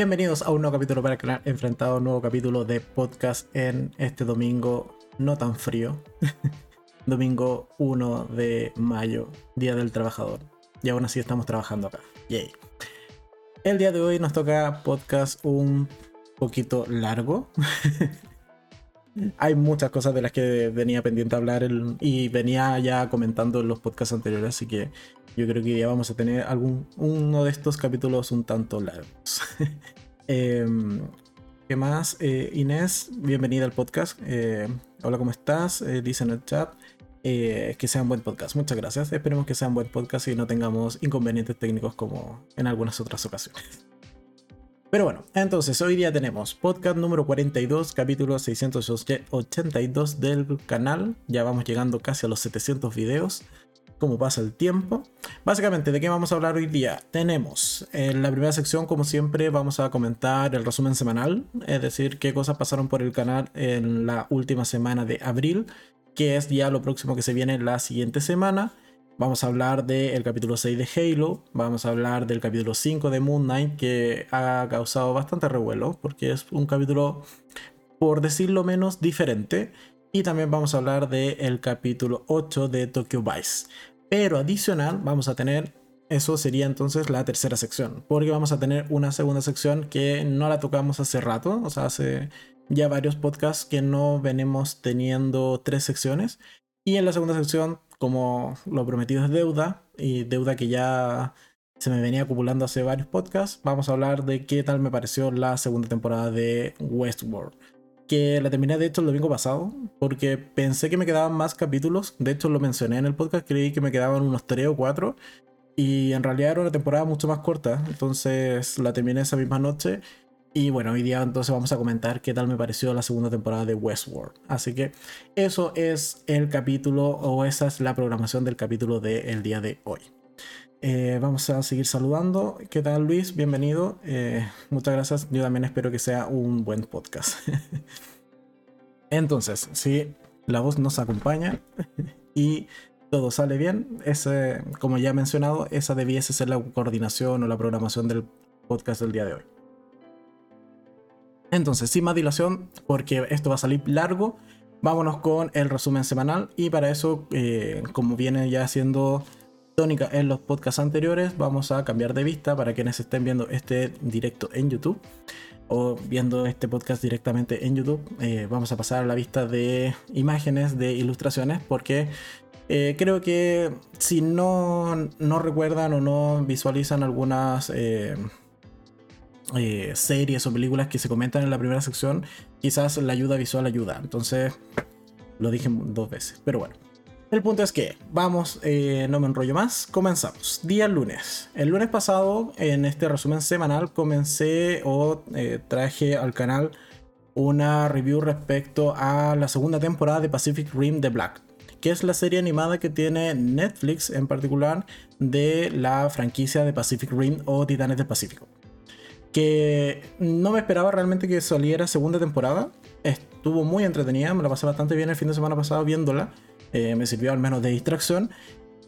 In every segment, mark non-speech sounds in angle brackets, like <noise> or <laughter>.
Bienvenidos a un nuevo capítulo para el canal Enfrentado, un nuevo capítulo de podcast en este domingo no tan frío. <laughs> domingo 1 de mayo, Día del Trabajador. Y aún así estamos trabajando acá. Yay. El día de hoy nos toca podcast un poquito largo. <laughs> Hay muchas cosas de las que venía pendiente hablar y venía ya comentando en los podcasts anteriores, así que yo creo que ya vamos a tener algún uno de estos capítulos un tanto largos. <laughs> Em, ¿Qué más? Eh, Inés, bienvenida al podcast. Eh, hola, ¿cómo estás? Eh, dice en el chat. que sea un buen podcast. Muchas gracias. Esperemos que sea un buen podcast y no tengamos inconvenientes técnicos como en algunas otras ocasiones. <laughs> Pero bueno, entonces hoy día tenemos podcast número 42, capítulo 682 del canal. Ya vamos llegando casi a los 700 videos. Como pasa el tiempo. Básicamente, ¿de qué vamos a hablar hoy día? Tenemos en la primera sección, como siempre, vamos a comentar el resumen semanal, es decir, qué cosas pasaron por el canal en la última semana de abril, que es ya lo próximo que se viene la siguiente semana. Vamos a hablar del capítulo 6 de Halo, vamos a hablar del capítulo 5 de Moon Knight, que ha causado bastante revuelo, porque es un capítulo, por decirlo menos, diferente. Y también vamos a hablar del capítulo 8 de Tokyo Vice. Pero adicional, vamos a tener, eso sería entonces la tercera sección, porque vamos a tener una segunda sección que no la tocamos hace rato, o sea, hace ya varios podcasts que no venimos teniendo tres secciones. Y en la segunda sección como lo prometido es deuda, y deuda que ya se me venía acumulando hace varios podcasts, vamos a hablar de qué tal me pareció la segunda temporada de Westworld. Que la terminé de hecho el domingo pasado, porque pensé que me quedaban más capítulos, de hecho lo mencioné en el podcast, creí que me quedaban unos 3 o 4, y en realidad era una temporada mucho más corta, entonces la terminé esa misma noche y bueno, hoy día entonces vamos a comentar qué tal me pareció la segunda temporada de Westworld. Así que eso es el capítulo o esa es la programación del capítulo del día de hoy. Eh, vamos a seguir saludando. ¿Qué tal Luis? Bienvenido. Eh, muchas gracias. Yo también espero que sea un buen podcast. <laughs> Entonces, si la voz nos acompaña y todo sale bien, ese, como ya he mencionado, esa debiese ser la coordinación o la programación del podcast del día de hoy. Entonces, sin más dilación, porque esto va a salir largo, vámonos con el resumen semanal. Y para eso, eh, como viene ya siendo en los podcasts anteriores, vamos a cambiar de vista para quienes estén viendo este directo en YouTube o viendo este podcast directamente en YouTube. Eh, vamos a pasar a la vista de imágenes, de ilustraciones, porque eh, creo que si no, no recuerdan o no visualizan algunas eh, series o películas que se comentan en la primera sección, quizás la ayuda visual ayuda. Entonces, lo dije dos veces. Pero bueno. El punto es que, vamos, eh, no me enrollo más, comenzamos. Día lunes. El lunes pasado, en este resumen semanal, comencé o eh, traje al canal una review respecto a la segunda temporada de Pacific Rim The Black, que es la serie animada que tiene Netflix en particular de la franquicia de Pacific Rim o Titanes del Pacífico que no me esperaba realmente que saliera segunda temporada. Estuvo muy entretenida, me la pasé bastante bien el fin de semana pasado viéndola. Eh, me sirvió al menos de distracción.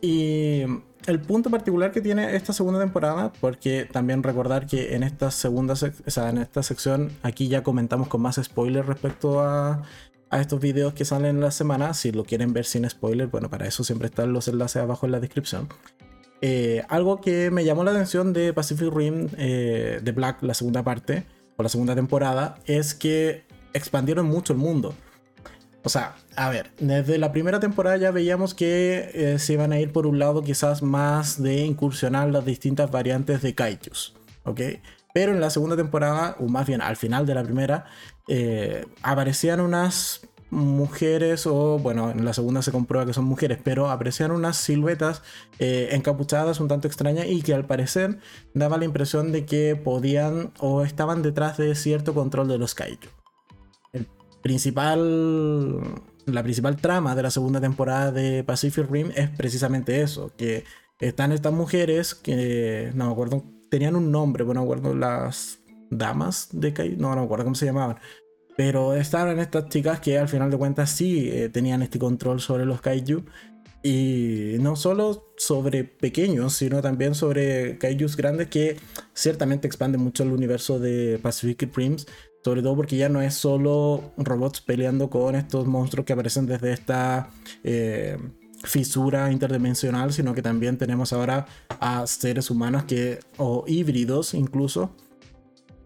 Y el punto particular que tiene esta segunda temporada, porque también recordar que en esta segunda en esta sección aquí ya comentamos con más spoilers respecto a, a estos videos que salen en la semana. Si lo quieren ver sin spoilers, bueno, para eso siempre están los enlaces abajo en la descripción. Eh, algo que me llamó la atención de Pacific Rim eh, de Black, la segunda parte, o la segunda temporada, es que expandieron mucho el mundo. O sea, a ver, desde la primera temporada ya veíamos que eh, se iban a ir por un lado quizás más de incursionar las distintas variantes de kaijus, ¿ok? Pero en la segunda temporada, o más bien al final de la primera, aparecían unas mujeres, o bueno, en la segunda se comprueba que son mujeres, pero aprecian unas siluetas eh, encapuchadas un tanto extrañas y que al parecer daba la impresión de que podían o estaban detrás de cierto control de los kaiju. Principal, la principal trama de la segunda temporada de Pacific Rim es precisamente eso, que están estas mujeres que no me acuerdo, tenían un nombre, bueno, no me acuerdo las damas de kaiju, no, no me acuerdo cómo se llamaban pero estaban estas chicas que al final de cuentas sí eh, tenían este control sobre los kaiju. Y no solo sobre pequeños, sino también sobre kaijus grandes que ciertamente expanden mucho el universo de Pacific Rims. Sobre todo porque ya no es solo robots peleando con estos monstruos que aparecen desde esta eh, fisura interdimensional, sino que también tenemos ahora a seres humanos que, o híbridos incluso,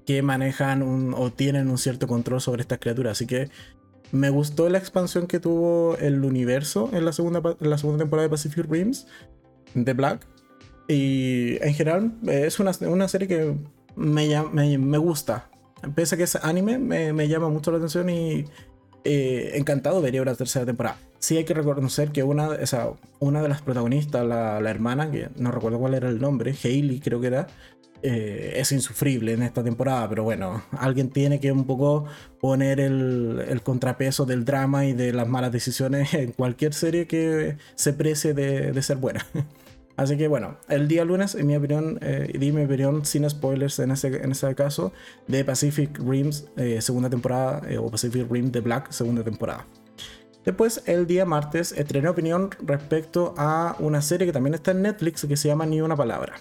que manejan o tienen un cierto control sobre estas criaturas. Así que me gustó la expansión que tuvo el universo en la segunda, la segunda temporada de Pacific Rims de Black. Y en general es una, serie que me, me, gusta. Pese a que es anime, me, llama mucho la atención y eh, encantado vería una tercera temporada. Sí hay que reconocer que una, o una de las protagonistas, la, la, hermana, que no recuerdo cuál era el nombre, Hailey creo que era, eh, es insufrible en esta temporada, pero bueno, alguien tiene que un poco poner el, contrapeso del drama y de las malas decisiones en cualquier serie que se precie de, ser buena. <laughs> Así que bueno, el día lunes, en mi opinión, eh, di mi opinión sin spoilers en ese, en caso, de Pacific Rims eh, segunda temporada, eh, o Pacific Rim The Black segunda temporada. Después, el día martes, estrené opinión respecto a una serie que también está en Netflix que se llama Ni una palabra.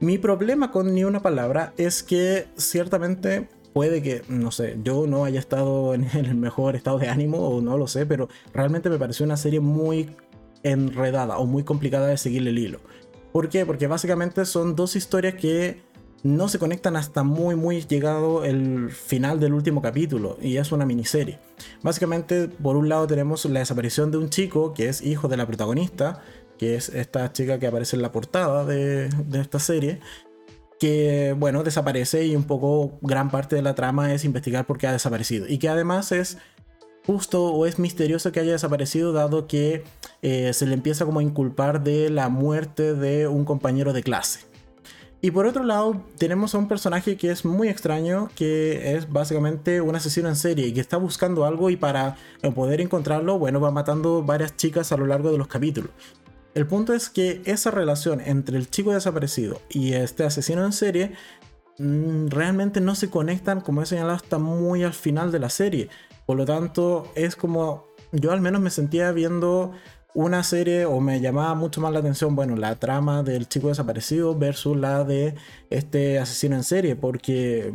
Mi problema con ni una palabra es que ciertamente puede que, no sé, yo no haya estado en el mejor estado de ánimo o no lo sé, pero realmente me pareció una serie muy enredada o muy complicada de seguir el hilo. ¿Por qué? Porque básicamente son dos historias que no se conectan hasta muy muy llegado el final del último capítulo y es una miniserie. Básicamente por un lado tenemos la desaparición de un chico que es hijo de la protagonista que es esta chica que aparece en la portada de, esta serie, que bueno, desaparece y un poco gran parte de la trama es investigar por qué ha desaparecido. Y que además es justo o es misterioso que haya desaparecido dado que eh, se le empieza como a inculpar de la muerte de un compañero de clase. Y por otro lado, tenemos a un personaje que es muy extraño, que es básicamente un asesino en serie y que está buscando algo y para poder encontrarlo, bueno, va matando varias chicas a lo largo de los capítulos. El punto es que esa relación entre el chico desaparecido y este asesino en serie mm, realmente no se conectan, como he señalado, hasta muy al final de la serie. Por lo tanto, es como yo al menos me sentía viendo una serie o me llamaba mucho más la atención, bueno, la trama del chico desaparecido versus la de este asesino en serie, porque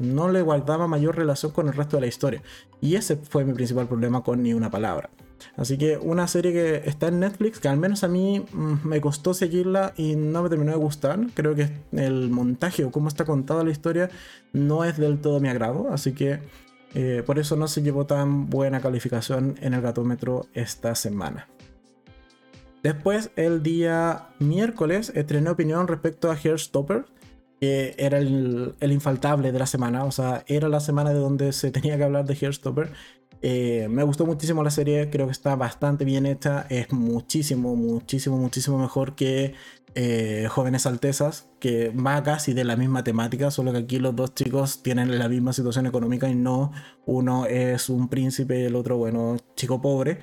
no le guardaba mayor relación con el resto de la historia. Y ese fue mi principal problema con Ni una palabra. Así que una serie que está en Netflix, que al menos a mí mm, me costó seguirla y no me terminó de gustar. Creo que el montaje o cómo está contada la historia no es del todo mi agrado. Así que eh, por eso no se llevó tan buena calificación en el gatómetro esta semana. Después, el día miércoles, estrené opinión respecto a Hairstopper, que era el, infaltable de la semana. O sea, era la semana de donde se <laughs> tenía que hablar de Hairstopper. Eh, me gustó muchísimo la serie, creo que está bastante bien hecha, es muchísimo, muchísimo, muchísimo mejor que eh, Jóvenes Altezas, que va casi de la misma temática, solo que aquí los dos chicos tienen la misma situación económica y no uno es un príncipe y el otro, bueno, chico pobre.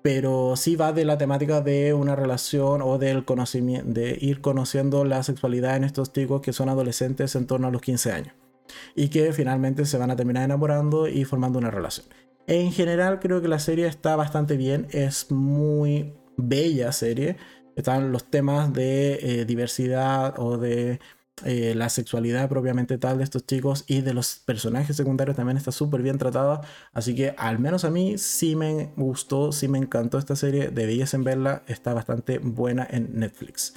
Pero sí va de la temática de una relación o del conocimiento, de ir conociendo la sexualidad en estos chicos que son adolescentes en torno a los 15 años. Y que finalmente se van a terminar enamorando y formando una relación. En general creo que la serie está bastante bien, es muy bella serie. Están los temas de eh, diversidad o de eh, la sexualidad propiamente tal de estos chicos y de los personajes secundarios también está súper bien tratada. Así que al menos a mí sí me gustó, sí me encantó esta serie. Debías en verla, está bastante buena en Netflix.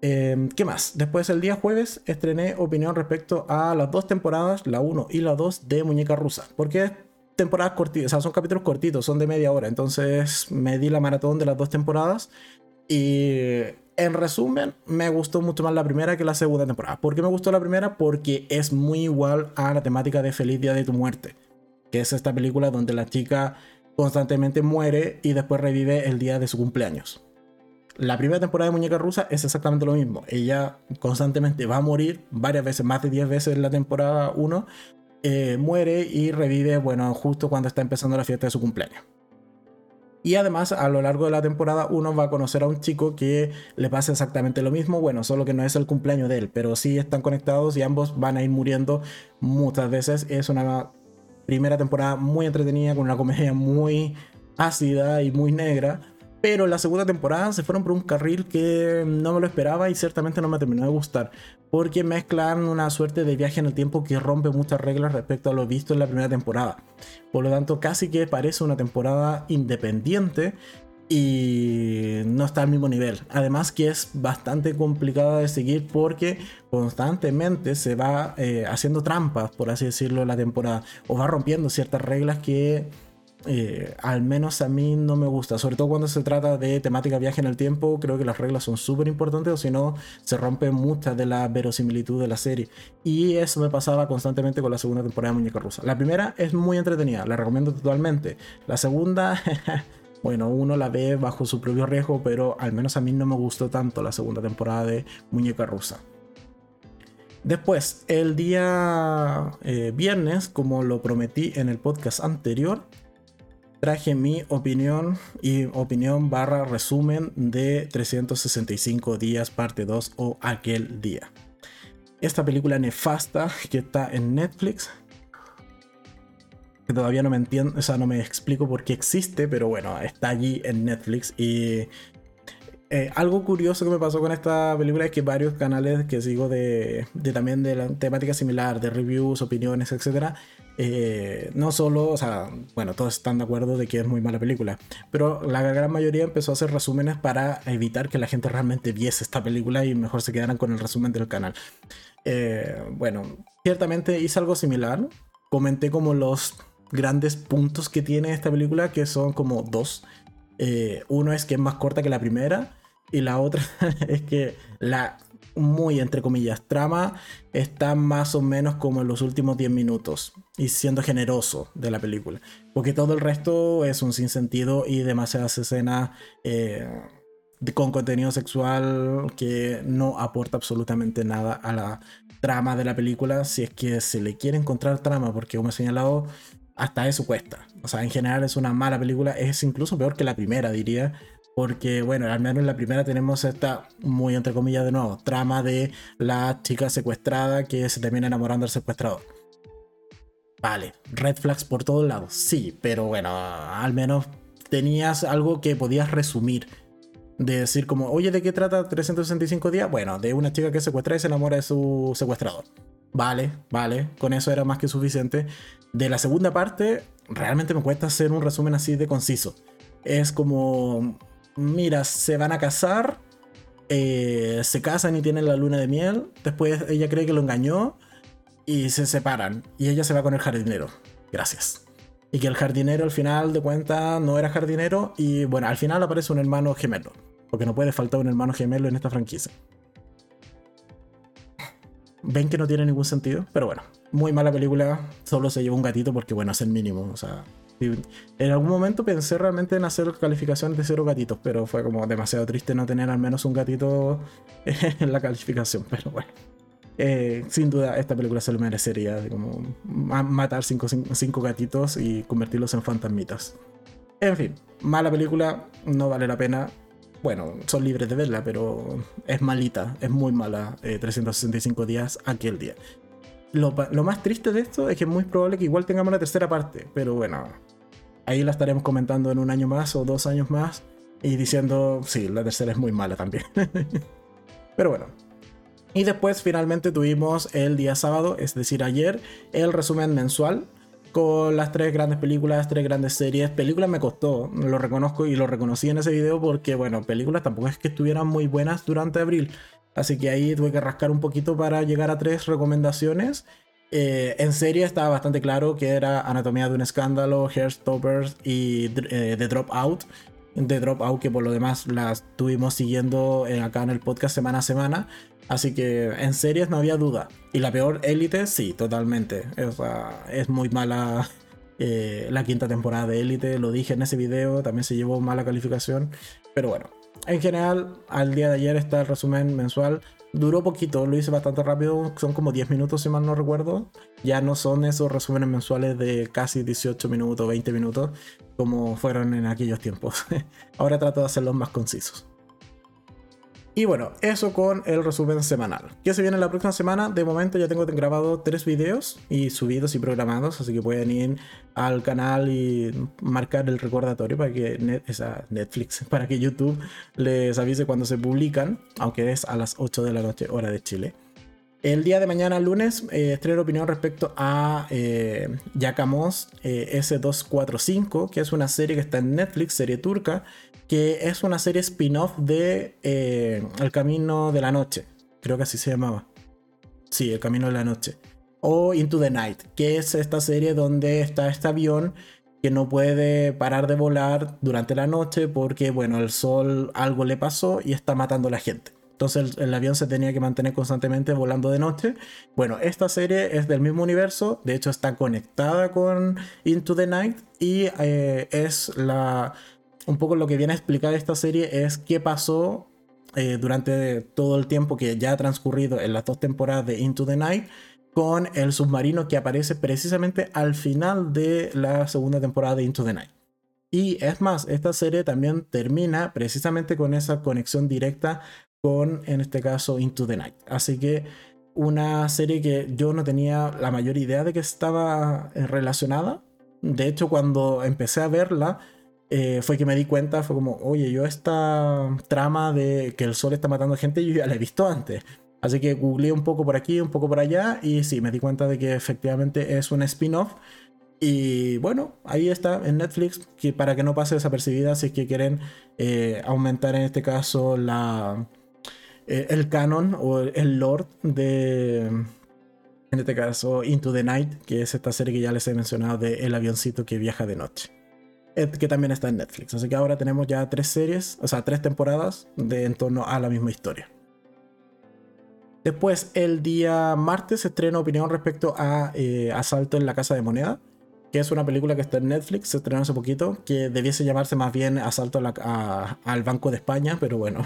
Em, ¿Qué más? Después el día jueves estrené opinión respecto a las dos temporadas, la 1 y la 2 de Muñeca Rusa. Porque temporadas cortitas, o sea, son capítulos cortitos, son de media hora. Entonces me di la maratón de las dos temporadas. Y en resumen, me gustó mucho más la primera que la segunda temporada. ¿Por qué me gustó la primera? Porque es muy igual a la temática de Feliz Día de tu Muerte, que es esta película donde la chica constantemente muere y después revive el día de su cumpleaños. La primera temporada de Muñeca Rusa es exactamente lo mismo. Ella constantemente va a morir varias veces, más de 10 veces en la temporada 1, eh, muere y revive, bueno, justo cuando está empezando la fiesta de su cumpleaños. Y además, a lo largo de la temporada, uno va a conocer a un chico que le pasa exactamente lo mismo. Bueno, solo que no es el cumpleaños de él, pero sí están conectados y ambos van a ir muriendo muchas veces. Es una primera temporada muy entretenida, con una comedia muy ácida y muy negra. Pero la segunda temporada se fueron por un carril que no me lo esperaba y ciertamente no me terminó de gustar. Porque mezclan una suerte de viaje en el tiempo que rompe muchas reglas respecto a lo visto en la primera temporada. Por lo tanto, casi que parece una temporada independiente y no está al mismo nivel. Además que es bastante complicada de seguir porque constantemente se va eh, haciendo trampas, por así decirlo, la temporada. O va rompiendo ciertas reglas que eh, al menos a mí no me gusta. Sobre todo cuando se trata de temática viaje en el tiempo, creo que las reglas son súper importantes o si no, se rompe mucha de la verosimilitud de la serie. Y eso me pasaba constantemente con la segunda temporada de Muñeca Rusa. La primera es muy entretenida, la recomiendo totalmente. La segunda... <laughs> Bueno, uno la ve bajo su propio riesgo, pero al menos a mí no me gustó tanto la segunda temporada de Muñeca Rusa. Después, el día eh, viernes, como lo prometí en el podcast anterior, traje mi opinión y opinión barra resumen de 365 días parte 2 o aquel día. Esta película nefasta que está en Netflix que todavía no me entiendo, o sea, no me explico por qué existe, pero bueno, está allí en Netflix y eh, algo curioso que me pasó con esta película es que varios canales que sigo de, también de la temática similar, de reviews, opiniones, etc. Eh, no solo, o sea, bueno, todos están de acuerdo de que es muy mala película, pero la gran mayoría empezó a hacer resúmenes para evitar que la gente realmente viese esta película y mejor se quedaran con el resumen del canal. Eh, bueno, ciertamente hice algo similar. Comenté como los grandes puntos que tiene esta película, que son como dos. Eh, uno es que es más corta que la primera y la otra <laughs> es que la muy entre comillas trama está más o menos como en los últimos 10 minutos y siendo generoso de la película porque todo el resto es un sinsentido y demasiadas escenas eh, con contenido sexual que no aporta absolutamente nada a la trama de la película si es que se le quiere encontrar trama porque como he señalado hasta eso cuesta. O sea, en general es una mala película, es incluso peor que la primera, diría. Porque, bueno, al menos en la primera tenemos esta, muy entre comillas de nuevo, trama de la chica secuestrada que se termina enamorando del secuestrador. Vale, red flags por todos lados, sí, pero bueno, al menos tenías algo que podías resumir. De decir como, oye, ¿de qué trata 365 días? Bueno, de una chica que secuestra y se enamora de su secuestrador. Vale, vale, con eso era más que suficiente. De la segunda parte, realmente me cuesta hacer un resumen así de conciso. Es como, mira, se van a casar, eh, se casan y tienen la luna de miel, después ella cree que lo engañó y se separan. Y ella se va con el jardinero. Gracias. Y que el jardinero al final de cuentas no era jardinero y bueno, al final aparece un hermano gemelo, porque no puede faltar un hermano gemelo en esta franquicia. Ven que no tiene ningún sentido, pero bueno, muy mala película, solo se llevó un gatito porque bueno, es el mínimo, o sea, en algún momento pensé realmente en hacer calificaciones de cero gatitos, pero fue como demasiado triste no tener al menos un gatito <laughs> en la calificación, pero bueno. Eh, sin duda, esta película se lo merecería, como matar cinco, cinco gatitos y convertirlos en fantasmitas. En fin, mala película, no vale la pena bueno, son libres de verla, pero es malita, es muy mala 365 eh, días aquel día. Lo, más triste de esto es que es muy probable que igual tengamos la tercera parte, pero bueno, ahí la estaremos comentando en un año más o dos años más y diciendo, sí, la tercera es muy mala también. <laughs> pero bueno. Y después finalmente tuvimos el día sábado, es decir, ayer, el resumen mensual con las tres grandes películas, tres grandes series. Películas me costó, lo reconozco y lo reconocí en ese video porque, bueno, películas tampoco es que estuvieran muy buenas durante abril. Así que ahí tuve que rascar un poquito para llegar a tres recomendaciones. Eh, en serie estaba bastante claro que era Anatomía de un escándalo, Hairstoppers y eh, The Dropout. The Dropout que por lo demás las estuvimos siguiendo acá en el podcast semana a semana. Así que en series no había duda. Y la peor élite, sí, totalmente. es muy mala <laughs> eh, la quinta temporada de élite. Lo dije en ese video, también se llevó mala calificación. Pero bueno, en general, al día de ayer está el resumen mensual. Duró poquito, lo hice bastante rápido, son como 10 minutos si mal no recuerdo. Ya no son esos resúmenes mensuales de casi 18 minutos, 20 minutos, como fueron en aquellos tiempos. <laughs> Ahora trato de hacerlos más concisos. Y bueno, eso con el resumen semanal. ¿Qué se viene la próxima semana? De momento ya tengo grabado tres videos y subidos y programados, así que pueden ir al canal y marcar el recordatorio para que Netflix, <laughs> para que YouTube les avise cuando se publican, aunque es a las 8 de la noche hora de Chile. El día de mañana, lunes, eh, opinión respecto a eh, Yakamos eh, S245, que es una serie que está en Netflix, serie turca, que es una serie spin-off de eh, El Camino de la Noche. Creo que así se llamaba. Sí, El Camino de la Noche. O Into the Night, que es esta serie donde está este avión que no puede parar de volar durante la noche porque, bueno, el sol algo le pasó y está matando a la gente. Entonces el, avión se tenía que mantener constantemente volando de noche. Bueno, esta serie es del mismo universo, de hecho está conectada con Into the Night y eh, es la... Un poco lo que viene a explicar esta serie es qué pasó eh, durante todo el tiempo que ya ha transcurrido en las dos temporadas de Into the Night con el submarino que aparece precisamente al final de la segunda temporada de Into the Night. Y es más, esta serie también termina precisamente con esa conexión directa con, en este caso, Into the Night. Así que una serie que yo no tenía la mayor idea de que estaba eh, relacionada. De hecho, cuando empecé a verla, eh, fue que me di cuenta, fue como, oye, yo esta trama de que el sol está matando gente, yo ya la he visto antes. Así que googleé un poco por aquí, un poco por allá, y sí, me di cuenta de que efectivamente es un spin-off. Y bueno, ahí está en Netflix, que para que no pase desapercibida, si es que quieren eh, aumentar en este caso la, eh, el canon o el lord de, en este caso, Into the Night, que es esta serie que ya les he mencionado de El avioncito que viaja de noche, que también está en Netflix. Así que ahora tenemos ya tres series, o sea, tres temporadas de en torno a la misma historia. Después, el día martes se estrena opinión respecto a eh, Asalto en la Casa de Moneda, que es una película que está en Netflix, se estrenó hace poquito, que debiese llamarse más bien Asalto al Banco de España, pero bueno,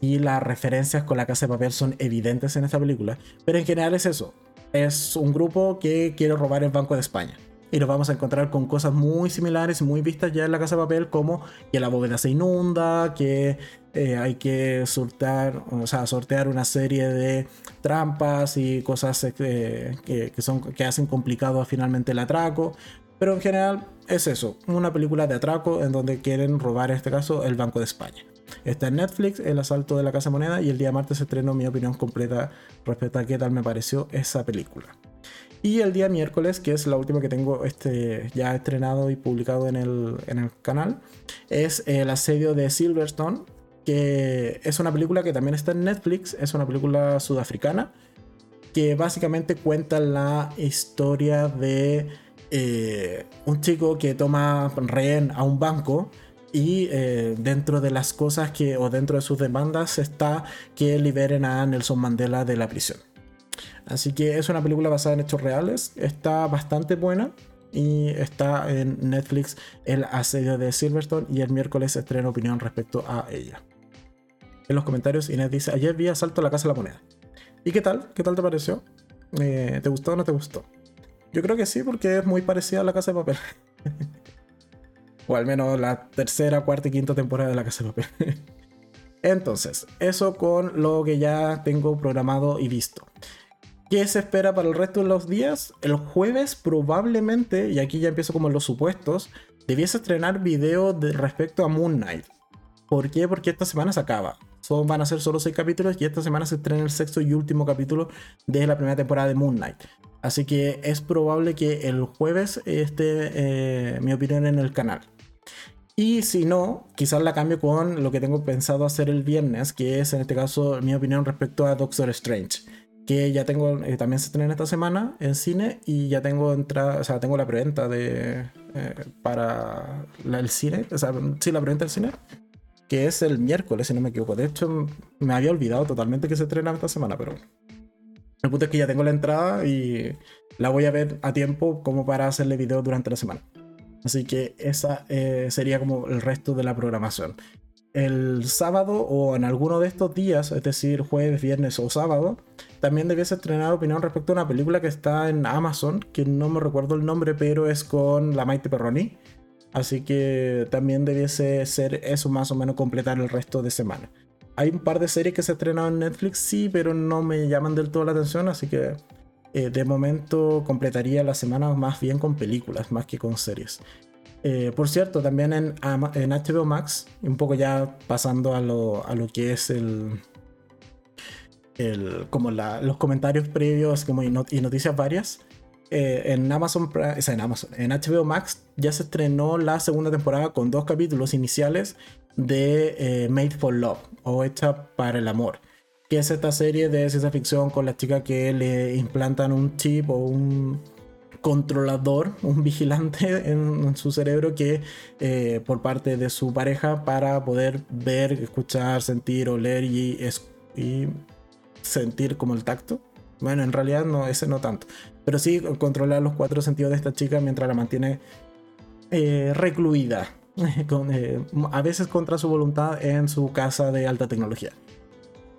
y las referencias con la casa de papel son evidentes en esta película. Pero en general es eso. Es un grupo que quiere robar el Banco de España. Y nos vamos a encontrar con cosas muy similares, muy vistas ya en la casa de papel, como que la bóveda se inunda, que eh, hay que sortear, o sea, sortear una serie de trampas y cosas eh, que, son, que hacen complicado finalmente el atraco. Pero en general es eso, una película de atraco en donde quieren robar en este caso el Banco de España. Está en Netflix, El asalto de la Casa Moneda, y el día martes estrenó mi opinión completa respecto a qué tal me pareció esa película. Y el día miércoles, que es la última que tengo este, ya estrenado y publicado en el, en el canal, es El asedio de Silverstone, que es una película que también está en Netflix, es una película sudafricana, que básicamente cuenta la historia de eh, un chico que toma rehén a un banco y eh, dentro de las cosas que, o dentro de sus demandas, está que liberen a Nelson Mandela de la prisión. Así que es una película basada en hechos reales, está bastante buena y está en Netflix el asedio de Silverstone y el miércoles estreno opinión respecto a ella. En los comentarios Inés dice, ayer vi Asalto a la Casa de la Moneda. ¿Y qué tal? ¿Qué tal te pareció? Eh, ¿Te gustó o no te gustó? Yo creo que sí, porque es muy parecida a la Casa de Papel. <laughs> O al menos la tercera, cuarta y quinta temporada de La Casa de Papel. <laughs> Entonces, eso con lo que ya tengo programado y visto. ¿Qué se espera para el resto de los días? El jueves probablemente, y aquí ya empiezo como los supuestos, debiese estrenar video de respecto a Moon Knight. ¿Por qué? Porque esta semana se acaba. Son, van a ser solo seis capítulos y esta semana se estrena el sexto y último capítulo de la primera temporada de Moon Knight. Así que es probable que el jueves esté eh, mi opinión en el canal. Y si no, quizás la cambio con lo que tengo pensado hacer el viernes, que es en este caso mi opinión respecto a Doctor Strange. Que ya tengo, eh, también se estrena esta semana en cine y ya tengo entrada, o sea, tengo la preventa de eh, para el cine, o sea, sí, la preventa del cine, que es el miércoles, si no me equivoco. De hecho, me había olvidado totalmente que se estrena esta semana, pero el punto es que ya tengo la entrada y la voy a ver a tiempo como para hacerle video durante la semana. Así que esa eh, sería como el resto de la programación. El sábado o en alguno de estos días, es decir, jueves, viernes o sábado, también debiese estrenar opinión respecto a una película que está en Amazon, que no me recuerdo el nombre, pero es con la Maite Perroni. Así que también debiese ser eso más o menos completar el resto de semana. hay un par de series que se estrenaron en Netflix, sí, pero no me llaman del todo la atención, así que eh, de momento completaría la semana más bien con películas, más que con series. Eh, por cierto, también en, en, HBO Max, un poco ya pasando a lo, a lo que es el, el como la, los comentarios previos como y, noticias varias. Eh, en Amazon, o sea, en Amazon, en HBO Max ya se estrenó la segunda temporada con dos capítulos iniciales de eh, Made for Love o Hecha para el Amor, que es esta serie de ciencia ficción con la chica que le implantan un chip o un controlador, un vigilante <laughs> en, su cerebro que eh, por parte de su pareja para poder ver, escuchar, sentir, oler y, y sentir como el tacto. Bueno, en realidad no, ese no tanto. Pero sí controlar los cuatro sentidos de esta chica mientras la mantiene eh, recluida <laughs> Eh, a veces contra su voluntad en su casa de alta tecnología.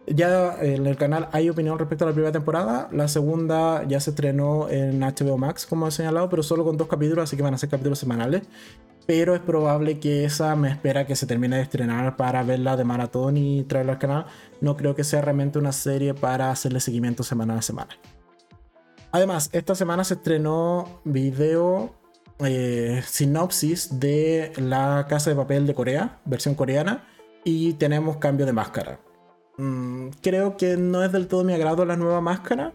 Ya en el canal hay opinión respecto a la primera temporada. La segunda ya se estrenó en HBO Max, como he señalado, pero solo con dos capítulos, así que van a ser capítulos semanales. Pero es probable que esa me espera que se termine de estrenar para verla de maratón y traerla al canal. No creo que sea realmente una serie para hacerle seguimiento semana a semana. Además, esta semana se estrenó video eh, sinopsis de La Casa de Papel de Corea, versión coreana, y tenemos cambio de máscara. Mm, creo que no es del todo mi agrado la nueva máscara,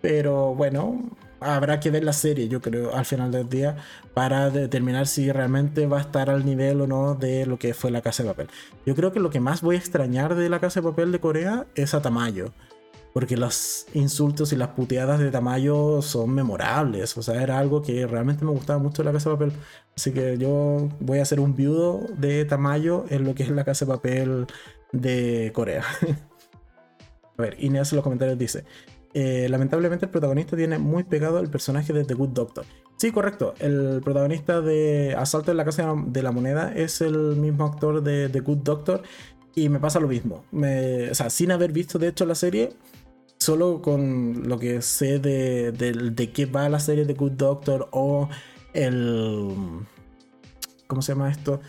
pero bueno, habrá que ver la serie, yo creo, al final del día, para determinar si realmente va a estar al nivel o no de lo que fue la Casa de Papel. Yo creo que lo que más voy a extrañar de la Casa de Papel de Corea es a Tamayo porque los insultos y las puteadas de Tamayo son memorables. O sea, era algo que realmente me gustaba mucho de la Casa de Papel. Así que yo voy a hacer un viudo de Tamayo en lo que es la Casa de Papel de Corea. <laughs> a ver, Inés en los comentarios dice: eh, Lamentablemente, el protagonista tiene muy pegado el personaje de The Good Doctor. Sí, correcto. El protagonista de Asalto en la Casa de la Moneda es el mismo actor de The Good Doctor. Y me pasa lo mismo. o sea, sin haber visto de hecho la serie, solo con lo que sé de, de, qué va la serie de Good Doctor o el... ¿Cómo se llama esto?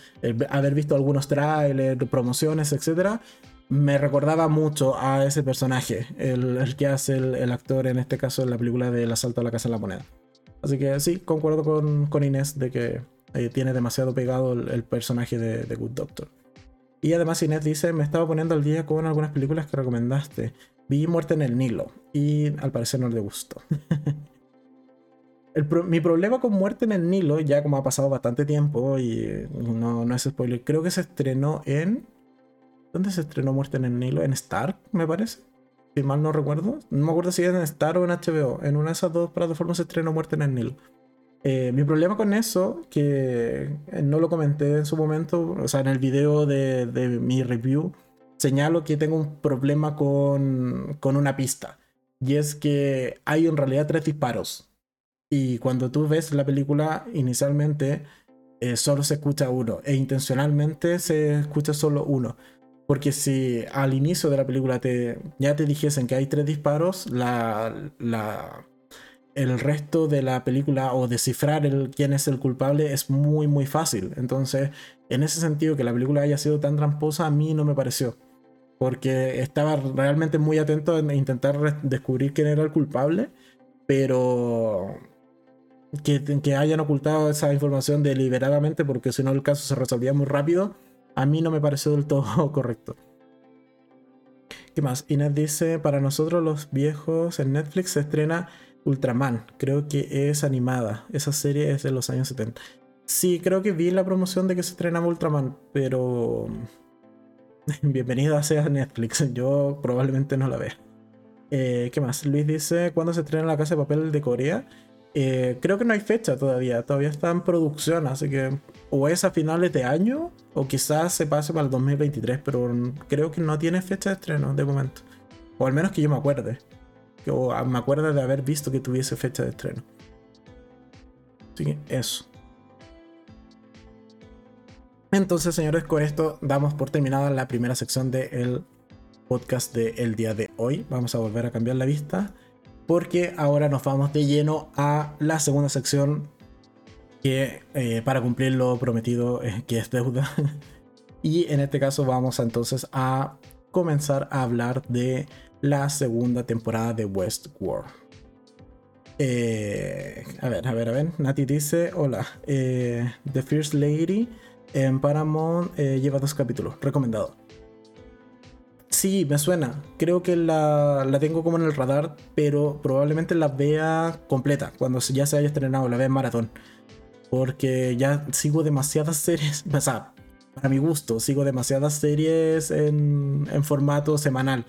haber visto algunos trailers, promociones, etc. Me recordaba mucho a ese personaje, el, que hace el, actor en este caso en la película del asalto a la Casa de la Moneda. Así que sí, concuerdo con, con Inés de que eh, tiene demasiado pegado el, personaje de, de Good Doctor. Y además Inés dice, me estaba poniendo al día con algunas películas que recomendaste. Vi Muerte en el Nilo y al parecer no le gustó. <laughs> mi problema con Muerte en el Nilo, ya como ha pasado bastante tiempo y no, no es spoiler, creo que se estrenó en... ¿Dónde se estrenó Muerte en el Nilo? En Star, me parece. Si mal no recuerdo. No me acuerdo si es en Star o en HBO. En una de esas dos plataformas se estrenó Muerte en el Nilo. Eh, mi problema con eso, que no lo comenté en su momento, o sea, en el video de, de mi review, señalo que tengo un problema con, con una pista. Y es que hay en realidad tres disparos. Y cuando tú ves la película, inicialmente eh, solo se escucha uno. E intencionalmente se escucha solo uno. Porque si al inicio de la película te, ya te dijesen que hay tres disparos, la, la, el resto de la película o descifrar el, quién es el culpable es muy muy fácil. Entonces, en ese sentido, que la película haya sido tan tramposa, a mí no me pareció porque estaba realmente muy atento a intentar descubrir quién era el culpable, pero que, hayan ocultado esa información deliberadamente porque si no el caso se resolvía muy rápido, a mí no me pareció del todo <laughs> correcto. ¿Qué más? Inés dice, para nosotros los viejos en Netflix se estrena Ultraman, creo que es animada, esa serie es de los años 70. Sí, creo que vi la promoción de que se estrenaba Ultraman, pero <laughs> Bienvenido sea Netflix. Yo probablemente no la vea. Eh, ¿Qué más? Luis dice: ¿Cuándo se estrena la casa de papel de Corea? Eh, creo que no hay fecha todavía. Todavía está en producción. Así que o es a finales de año o quizás se pase para el 2023. Pero creo que no tiene fecha de estreno de momento. O al menos que yo me acuerde. O me acuerdo de haber visto que tuviese fecha de estreno. Así que eso. Entonces, señores, con esto damos por terminada la primera sección del podcast del día de hoy. Vamos a volver a cambiar la vista porque ahora nos vamos de lleno a la segunda sección que eh, para cumplir lo prometido eh, que es deuda. <laughs> y en este caso vamos entonces a comenzar a hablar de la segunda temporada de Westworld. Eh, a ver, a ver, a ver. Nati dice: Hola, eh, The First Lady en Paramount eh, lleva dos capítulos. Recomendado. Sí, me suena. Creo que la, la, tengo como en el radar, pero probablemente la vea completa cuando ya se haya estrenado, la vea en maratón. Porque ya sigo demasiadas series. <laughs> O sea, para mi gusto, sigo demasiadas series en, en formato semanal.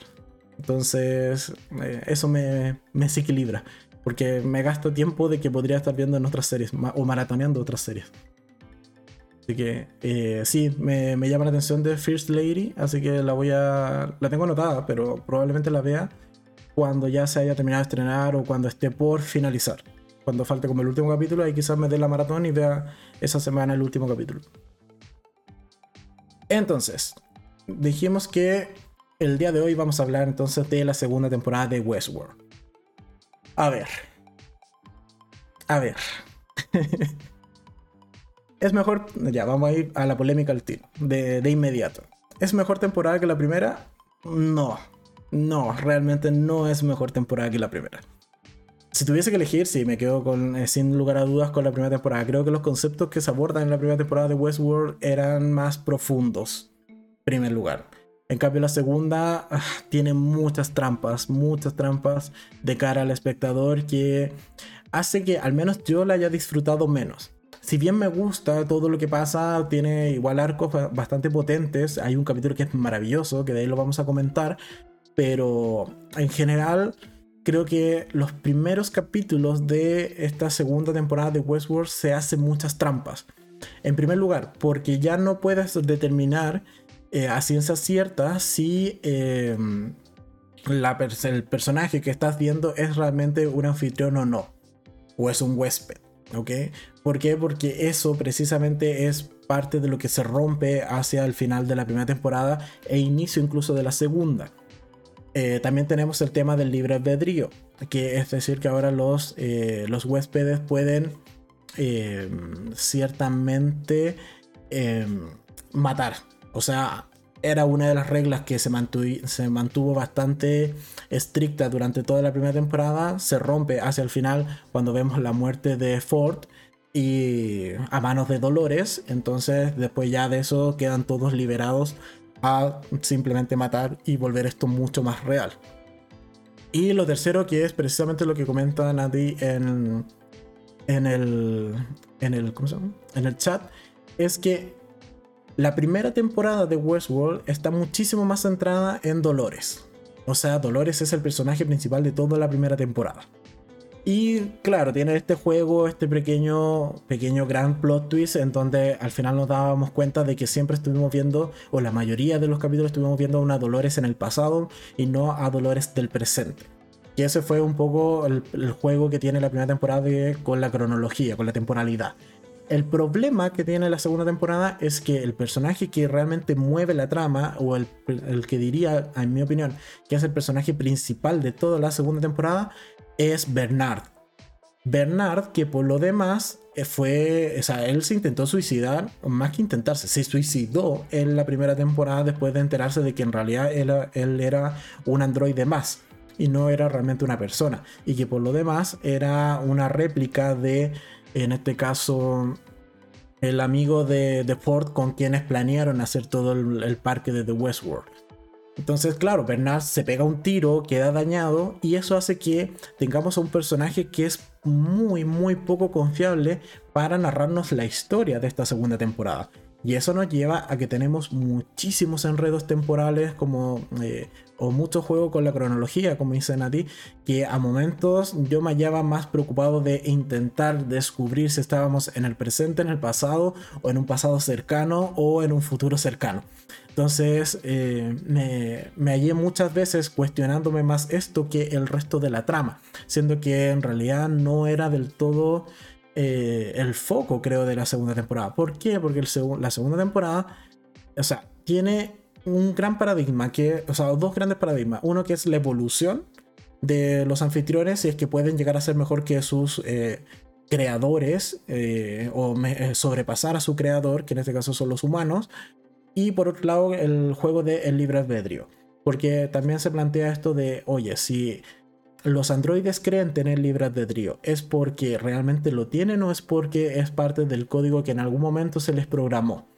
Entonces, eh, eso me, me desequilibra. Porque me gasto tiempo de que podría estar viendo en otras series o maratoneando otras series. Así que eh, sí, me, llama la atención de First Lady, así que la voy a. La tengo anotada, pero probablemente la vea cuando ya se haya terminado de estrenar o cuando esté por finalizar. Cuando falte como el último capítulo, ahí quizás me dé la maratón y vea esa semana el último capítulo. Entonces, dijimos que el día de hoy vamos a hablar entonces de la segunda temporada de Westworld. A ver. A ver. <laughs> Es mejor, ya vamos a ir a la polémica tiro, de, de inmediato. ¿Es mejor temporada que la primera? No, no, realmente no es mejor temporada que la primera. Si tuviese que elegir, sí, me quedo con, eh, sin lugar a dudas con la primera temporada. Creo que los conceptos que se abordan en la primera temporada de Westworld eran más profundos, en primer lugar. En cambio, la segunda ah, tiene muchas trampas, muchas trampas de cara al espectador que hace que al menos yo la haya disfrutado menos si bien me gusta todo lo que pasa, tiene igual arcos bastante potentes. Hay un capítulo que es maravilloso, que de ahí lo vamos a comentar. Pero en general, creo que los primeros capítulos de esta segunda temporada de Westworld se hacen muchas trampas. En primer lugar, porque ya no puedes determinar eh, a ciencia cierta si em, el personaje que estás viendo es realmente un anfitrión o no. O es un huésped. ¿Ok? ¿Por qué? Porque eso precisamente es parte de lo que se rompe hacia el final de la primera temporada e inicio incluso de la segunda. Eh, también tenemos el tema del libre albedrío, que es decir que ahora los, eh, los huéspedes pueden eh, ciertamente matar. O sea, era una de las reglas que se se mantuvo bastante estricta durante toda la primera temporada. Se rompe hacia el final cuando vemos la muerte de Ford y a manos de Dolores. Entonces, después ya de eso quedan todos liberados a simplemente matar y volver esto mucho más real. Y lo tercero, que es precisamente lo que comenta Nadie en, en el, en el, en el chat, es que la primera temporada de Westworld está muchísimo más centrada en Dolores. O sea, Dolores es el personaje principal de toda la primera temporada. Y claro, tiene este juego, este pequeño, pequeño gran plot twist en donde al final nos dábamos cuenta de que siempre estuvimos viendo, o la mayoría de los capítulos estuvimos viendo a una Dolores en el pasado y no a Dolores del presente. Y ese fue un poco el, juego que tiene la primera temporada con la cronología, con la temporalidad. El problema que tiene la segunda temporada es que el personaje que realmente mueve la trama, o el, que diría, en mi opinión, que es el personaje principal de toda la segunda temporada, es Bernard. Bernard, que por lo demás eh, fue, o sea, él se intentó suicidar, más que intentarse, se suicidó en la primera temporada después de enterarse de que en realidad él, él era un androide más y no era realmente una persona. Y que por lo demás era una réplica de en este caso el amigo de, Ford con quienes planearon hacer todo el, parque de The Westworld. Entonces, claro, Bernard se pega un tiro, queda dañado y eso hace que tengamos a un personaje que es muy, muy poco confiable para narrarnos la historia de esta segunda temporada. Y eso nos lleva a que tenemos muchísimos enredos temporales como eh, o mucho juego con la cronología, como dicen a ti, que a momentos yo me hallaba más preocupado de intentar descubrir si estábamos en el presente, en el pasado, o en un pasado cercano, o en un futuro cercano. Entonces eh, me, hallé muchas veces cuestionándome más esto que el resto de la trama, siendo que en realidad no era del todo eh, el foco, creo, de la segunda temporada. ¿Por qué? Porque la segunda temporada, o sea, tiene un gran paradigma, que, o sea, dos grandes paradigmas. Uno que es la evolución de los anfitriones y es que pueden llegar a ser mejor que sus eh, creadores o sobrepasar a su creador, que en este caso son los humanos. Y por otro lado, el juego del el libre albedrío. Porque también se plantea esto de, oye, si los androides creen tener libre albedrío, ¿es porque realmente lo tienen o es porque es parte del código que en algún momento se les programó?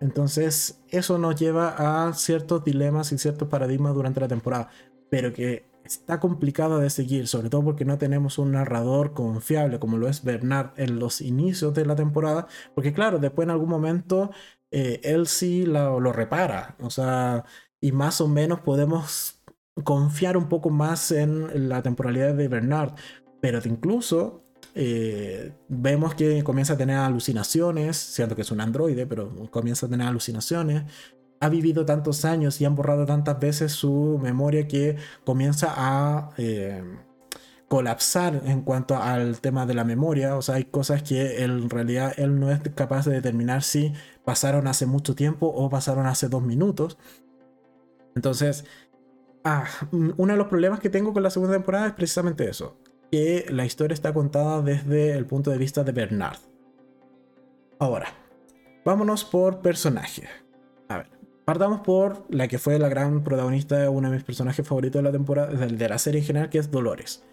Entonces, eso nos lleva a ciertos dilemas y ciertos paradigmas durante la temporada, pero que está complicado de seguir, sobre todo porque no tenemos un narrador confiable como lo es Bernard en los inicios de la temporada, porque claro, después en algún momento eh, él sí lo, repara, o sea, y más o menos podemos confiar un poco más en la temporalidad de Bernard, pero incluso eh, vemos que comienza a tener alucinaciones, siendo que es un androide, pero comienza a tener alucinaciones. Ha vivido tantos años y han borrado tantas veces su memoria que comienza a eh, colapsar en cuanto al tema de la memoria. O sea, hay cosas que en realidad él no es capaz de determinar si pasaron hace mucho tiempo o pasaron hace dos minutos. Entonces, Ah, uno de los problemas que tengo con la segunda temporada es precisamente eso, que la historia está contada desde el punto de vista de Bernard. Ahora, vámonos por personaje. A ver, partamos por la que fue la gran protagonista, uno de mis personajes favoritos de la temporada, de la serie en general, que es Dolores.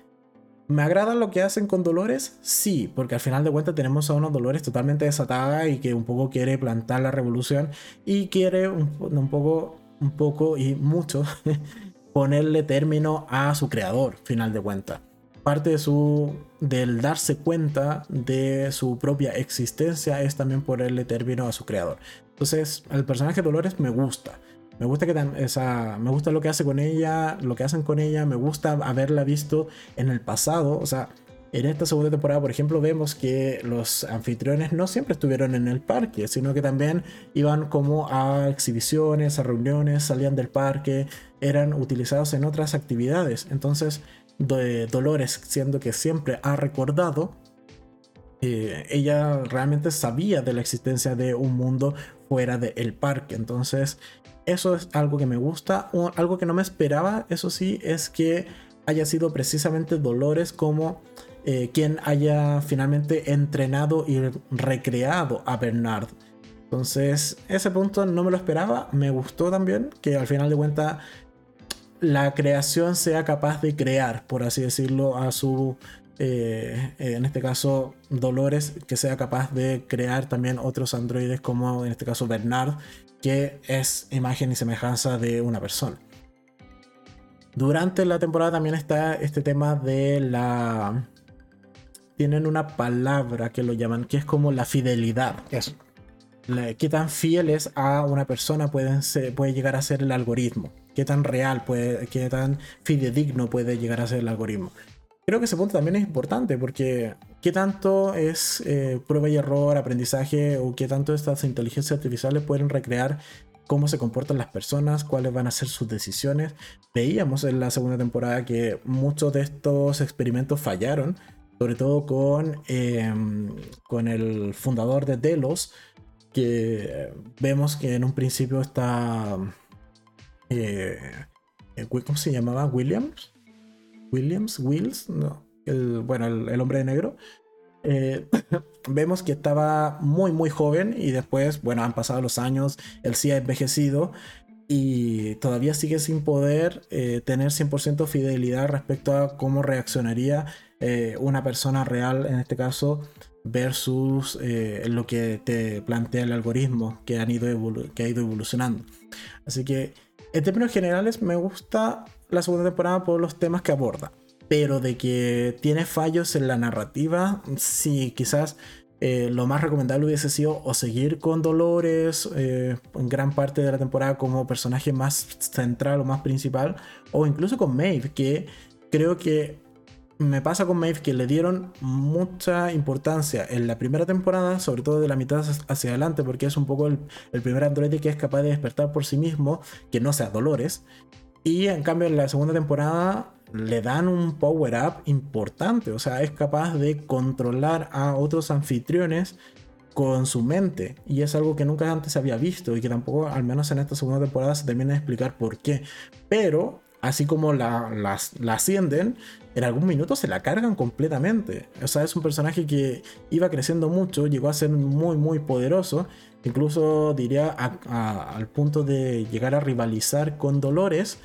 ¿Me agrada lo que hacen con Dolores? Sí, porque al final de cuentas tenemos a unos Dolores totalmente desatada y que un poco quiere plantar la revolución y quiere un, un poco, un poco y mucho <laughs> ponerle término a su creador, final de cuentas. Parte de su, del darse cuenta de su propia existencia es también ponerle término a su creador. Entonces, el personaje Dolores me gusta. Me gusta, que esa, me gusta lo que hace con ella, lo que hacen con ella, me gusta haberla visto en el pasado. O sea, en esta segunda temporada, por ejemplo, vemos que los anfitriones no siempre estuvieron en el parque, sino que también iban como a exhibiciones, a reuniones, salían del parque, eran utilizados en otras actividades. Entonces, Dolores, siendo que siempre ha recordado, eh, ella realmente sabía de la existencia de un mundo fuera del parque. Entonces, eso es algo que me gusta. algo que no me esperaba, eso sí, es que haya sido precisamente Dolores como eh, quien haya finalmente entrenado y recreado a Bernard. Entonces, ese punto no me lo esperaba. Me gustó también que al final de cuentas la creación sea capaz de crear, por así decirlo, a su, eh, eh, en este caso, Dolores, que sea capaz de crear también otros androides como en este caso Bernard, que es imagen y semejanza de una persona. Durante la temporada también está este tema de la tienen una palabra que lo llaman, que es como la fidelidad. Eso. qué tan fieles a una persona pueden puede llegar a ser el algoritmo. Qué tan real, puede, qué tan fidedigno puede llegar a ser el algoritmo. Creo que ese punto también es importante porque qué tanto es eh, prueba y error, aprendizaje o qué tanto estas inteligencias artificiales pueden recrear cómo se comportan las personas, cuáles van a ser sus decisiones. Veíamos en la segunda temporada que muchos de estos experimentos fallaron sobre todo con, em, con el fundador de Delos, que vemos que en un principio está... Eh, eh, ¿Cómo se llamaba? Williams. Williams, Wills, no. El, bueno, el, hombre de negro. Eh, <coughs> vemos que estaba muy muy joven y después, bueno, han pasado los años, él sí ha envejecido y todavía sigue sin poder tener 100% fidelidad respecto a cómo reaccionaría eh, una persona real en este caso versus eh, lo que te plantea el algoritmo que, han ido que ha ido evolucionando. Así que en términos generales me gusta la segunda temporada por los temas que aborda, pero de que tiene fallos en la narrativa, sí, quizás eh, lo más recomendable hubiese sido o seguir con Dolores en gran parte de la temporada como personaje más central o más principal, o incluso con Maeve, que creo que me pasa con Maeve que le dieron mucha importancia en la primera temporada, sobre todo de la mitad hacia adelante, porque es un poco el, primer androide que es capaz de despertar por sí mismo, que no sea Dolores. Y en cambio en la segunda temporada le dan un power up importante, o sea, es capaz de controlar a otros anfitriones con su mente. Y es algo que nunca antes se había visto y que tampoco, al menos en esta segunda temporada, se termina de explicar por qué. Pero así como la, la, ascienden, en algún minuto se la cargan completamente. O sea, es un personaje que iba creciendo mucho, llegó a ser muy, muy poderoso. Incluso diría al punto de llegar a rivalizar con Dolores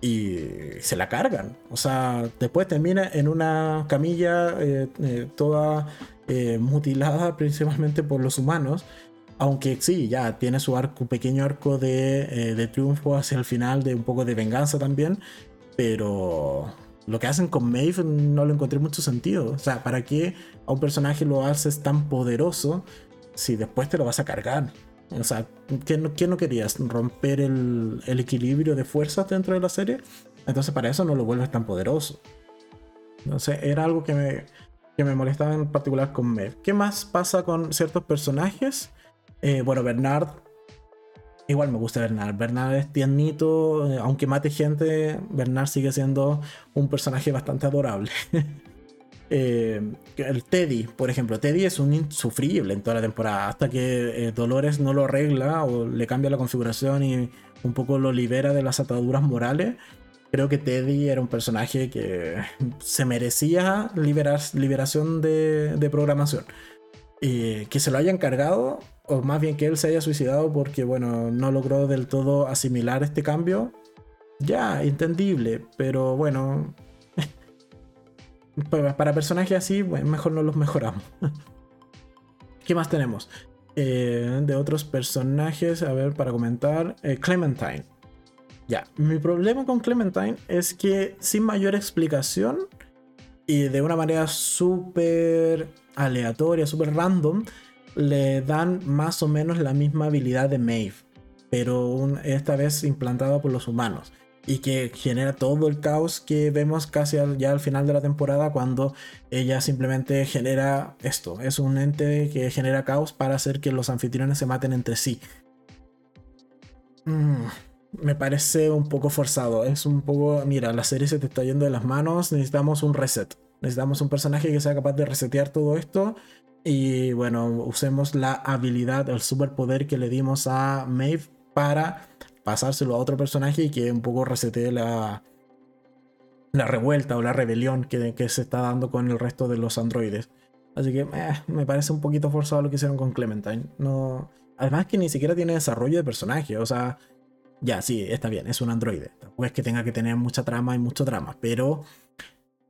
y se la cargan. O sea, después termina en una camilla eh, eh, toda eh, mutilada <laughs> principalmente por los humanos. Aunque sí, ya tiene su arco, pequeño arco de, de, triunfo hacia el final, de un poco de venganza también. Pero lo que hacen con Maeve no lo encontré mucho sentido. O sea, ¿para qué a un personaje lo haces tan poderoso si después te lo vas a cargar? O sea, ¿qué no, querías? ¿Romper el, equilibrio de fuerzas dentro de la serie? Entonces para eso no lo vuelves tan poderoso. Entonces era algo que me, que me molestaba en particular con Mev. ¿Qué más pasa con ciertos personajes? Eh, bueno, Bernard. Igual me gusta Bernard. Bernard es tiernito. Eh, aunque mate gente, Bernard sigue siendo un personaje bastante adorable. <laughs> Eh, el Teddy, por ejemplo, Teddy es un insufrible en toda la temporada, hasta que eh, Dolores no lo arregla o le cambia la configuración y un poco lo libera de las ataduras morales. Creo que Teddy era un personaje que se merecía liberar, liberación de, programación. Y que se lo hayan cargado, o más bien que él se haya suicidado porque, bueno, no logró del todo asimilar este cambio. Ya, entendible, pero bueno, para personajes así, bueno, mejor no los mejoramos. <laughs> ¿Qué más tenemos? Eh, de otros personajes, a ver, para comentar. Eh, Clementine. Ya, mi problema con Clementine es que sin mayor explicación y de una manera súper aleatoria, súper random, le dan más o menos la misma habilidad de Maeve, pero esta vez implantada por los humanos y que genera todo el caos que vemos casi ya al final de la temporada cuando ella simplemente genera esto. Es un ente que genera caos para hacer que los anfitriones se maten entre sí. Mm, me parece un poco forzado. Es un poco, mira, la serie se te está yendo de las manos, necesitamos un reset. Necesitamos un personaje que sea capaz de resetear todo esto. Y bueno, usemos la habilidad, el superpoder que le dimos a Maeve para pasárselo a otro personaje y que un poco resete la, la revuelta o la rebelión que, que, se está dando con el resto de los androides. Así que eh, me parece un poquito forzado lo que hicieron con Clementine. No, además que ni siquiera tiene desarrollo de personaje. O sea, ya sí, está bien, es un androide. Tampoco es que tenga que tener mucha trama y mucho drama. Pero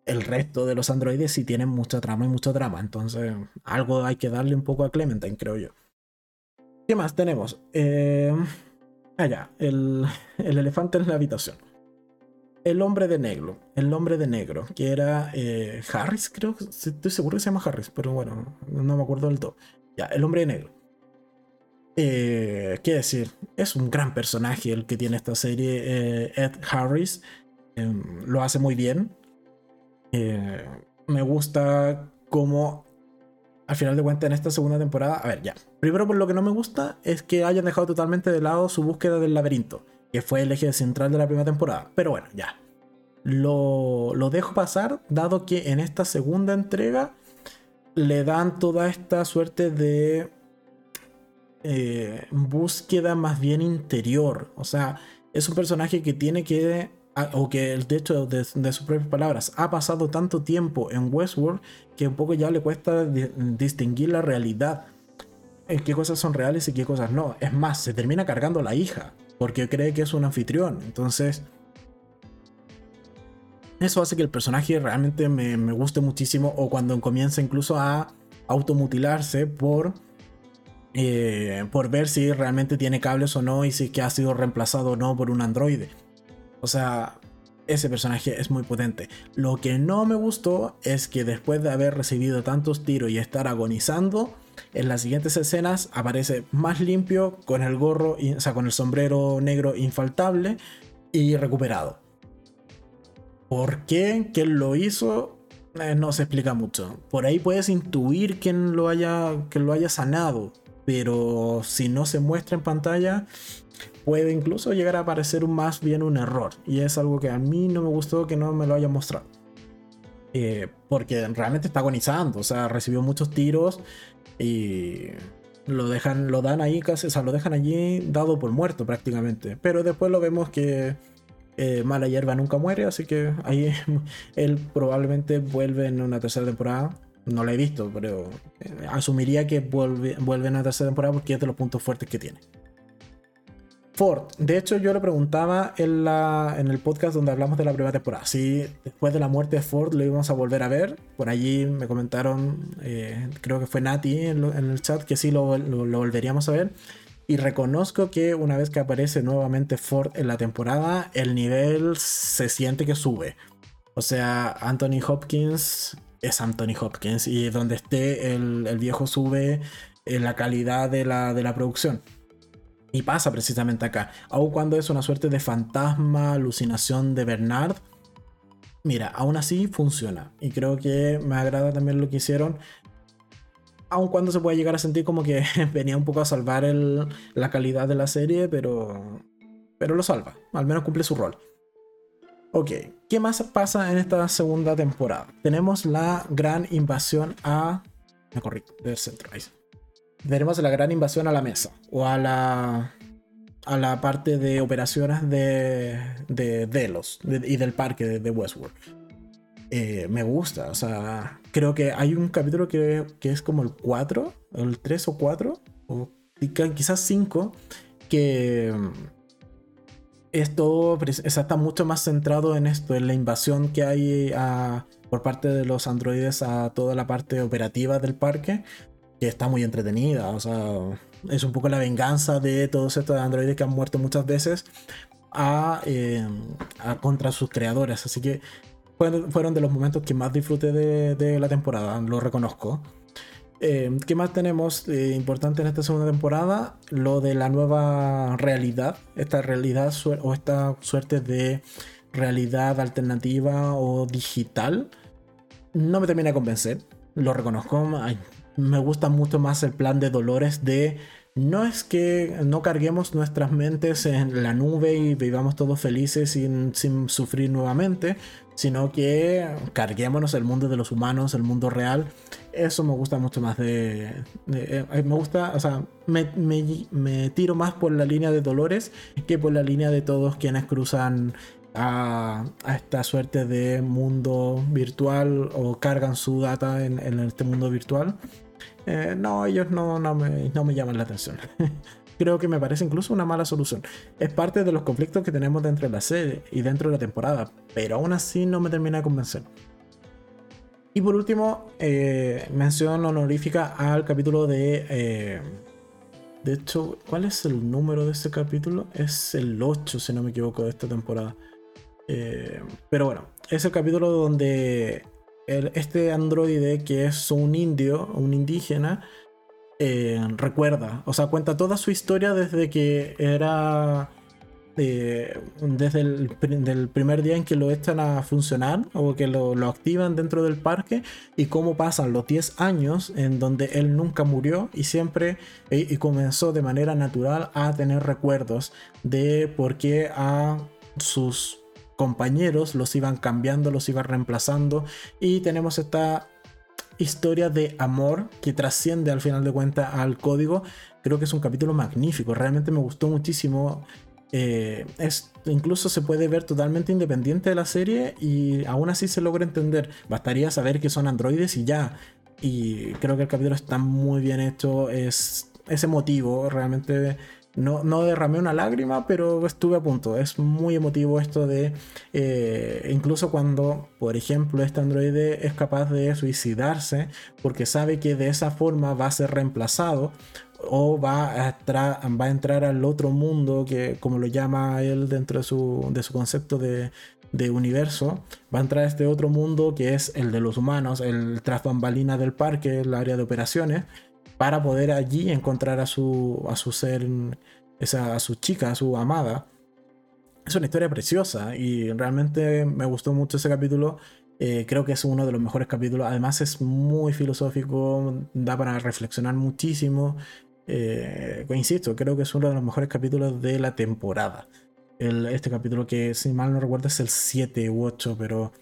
el resto de los androides sí tienen mucha trama y mucho drama. Entonces, algo hay que darle un poco a Clementine, creo yo. ¿Qué más tenemos? Eh, Allá, ah, <laughs> el, elefante en la habitación. El hombre de negro, el hombre de negro, que era eh, Harris, creo, estoy seguro que se llama Harris, pero bueno, no me acuerdo del todo. Ya, el hombre de negro. Eh, ¿Qué decir? Es un gran personaje el que tiene esta serie, eh, Ed Harris. Em, lo hace muy bien. me gusta cómo al final de cuentas en esta segunda temporada, a ver, ya. Primero por lo que no me gusta es que hayan dejado totalmente de lado su búsqueda del laberinto, que fue el eje central de la primera temporada. Pero bueno, ya. Lo, lo dejo pasar, dado que en esta segunda entrega le dan toda esta suerte de eh, búsqueda más bien interior. O sea, es un personaje que tiene que o que de hecho de, sus propias palabras, ha pasado tanto tiempo en Westworld que un poco ya le cuesta distinguir la realidad, en qué cosas son reales y qué cosas no. Es más, se termina cargando la hija, porque cree que es un anfitrión. Entonces, eso hace que el personaje realmente me, me guste muchísimo, o cuando comienza incluso a automutilarse por... Eh, por ver si realmente tiene cables o no y si que ha sido reemplazado o no por un androide. O sea, ese personaje es muy potente. Lo que no me gustó es que después de haber recibido tantos tiros y estar agonizando, en las siguientes escenas aparece más limpio, con el gorro, o sea, con el sombrero negro infaltable y recuperado. ¿Por qué? ¿Quién lo hizo? Eh, no se explica mucho. Por ahí puedes intuir quién lo haya, que lo haya sanado, pero si no se muestra en pantalla, puede incluso llegar a parecer más bien un error. Y es algo que a mí no me gustó que no me lo hayan mostrado. Eh, porque realmente está agonizando, o sea, recibió muchos tiros y lo dejan, lo dan ahí casi, o sea, lo dejan allí dado por muerto prácticamente. Pero después lo vemos que Eh, mala hierba nunca muere, así que ahí <laughs> él probablemente vuelve en una tercera temporada. No la he visto, pero eh, asumiría que vuelve, vuelve en una tercera temporada porque es de los puntos fuertes que tiene. Ford. De hecho, yo le preguntaba en, la, en el podcast donde hablamos de la primera temporada. Si después de la muerte de Ford lo íbamos a volver a ver. Por allí me comentaron, eh, creo que fue Nati en, el chat, que sí lo, lo, volveríamos a ver. Y reconozco que una vez que aparece nuevamente Ford en la temporada, el nivel se siente que sube. O sea, Anthony Hopkins es Anthony Hopkins. Y donde esté el, el viejo sube en la calidad de la, de la producción. Y pasa precisamente acá. Aun cuando es una suerte de fantasma, alucinación de Bernard. Mira, aún así funciona. Y creo que me agrada también lo que hicieron. Aun cuando se puede llegar a sentir como que <laughs> venía un poco a salvar la calidad de la serie, pero, pero lo salva. Al menos cumple su rol. Ok, ¿qué más pasa en esta segunda temporada? Tenemos la gran invasión a... Me corrí, del centro. Ahí tenemos la gran invasión a la mesa o a la a la parte de operaciones de, de Delos y del parque de, Westworld. Eh, me gusta, o sea, creo que hay un capítulo que, que es como el 4, el 3 o 4, o quizás 5, que esto está mucho más centrado en esto, en la invasión que hay por parte de los androides a toda la parte operativa del parque, que está muy entretenida. O sea, es un poco la venganza de todos estos androides que han muerto muchas veces a, eh, contra sus creadores. Así que fueron, de los momentos que más disfruté de, la temporada, lo reconozco. Eh, ¿Qué más tenemos importante en esta segunda temporada? Lo de la nueva realidad, esta realidad o esta suerte de realidad alternativa o digital. No me termina de convencer, lo reconozco. Me gusta mucho más el plan de Dolores de no es que no carguemos nuestras mentes en la nube y vivamos todos felices sin, sufrir nuevamente, sino que carguémonos el mundo de los humanos, el mundo real. Eso me gusta mucho más de... Eh, me gusta, o sea, me, me, tiro más por la línea de Dolores que por la línea de todos quienes cruzan a, esta suerte de mundo virtual o cargan su data en, en este mundo virtual. Eh, no, ellos no, no, me, no me llaman la atención. <laughs> Creo que me parece incluso una mala solución. Es parte de los conflictos que tenemos dentro de la serie y dentro de la temporada, pero aún así no me termina de convencer. Y por último, eh, mención honorífica al capítulo de... Eh, de hecho, ¿cuál es el número de ese capítulo? Es el 8, si no me equivoco, de esta temporada. pero bueno, es el capítulo donde este androide que es un indio, un indígena, eh, recuerda, o sea, cuenta toda su historia desde que era... Eh, desde el primer día en que lo echan a funcionar o que lo, activan dentro del parque y cómo pasan los 10 años en donde él nunca murió y siempre eh, y comenzó de manera natural a tener recuerdos de por qué a sus compañeros los iban cambiando, los iban reemplazando y tenemos esta historia de amor que trasciende al final de cuentas al código. Creo que es un capítulo magnífico, realmente me gustó muchísimo. Eh, es, incluso se puede ver totalmente independiente de la serie y aún así se logra entender. Bastaría saber que son androides y ya. Y creo que el capítulo está muy bien hecho, es, es emotivo, realmente no, derramé una lágrima, pero estuve a punto. Es muy emotivo esto de, eh, incluso cuando, por ejemplo, este androide es capaz de suicidarse porque sabe que de esa forma va a ser reemplazado o va a, va a entrar al otro mundo que, como lo llama él dentro de su, de su concepto de, de universo, va a entrar a este otro mundo que es el de los humanos, el tras bambalina del parque, el área de operaciones, para poder allí encontrar a su, a su ser, esa, a su chica, a su amada. Es una historia preciosa y realmente me gustó mucho ese capítulo. Eh, creo que es uno de los mejores capítulos. Además es muy filosófico, da para reflexionar muchísimo. Eh, insisto, creo que es uno de los mejores capítulos de la temporada. este capítulo que si mal no recuerdo es el 7 u 8, pero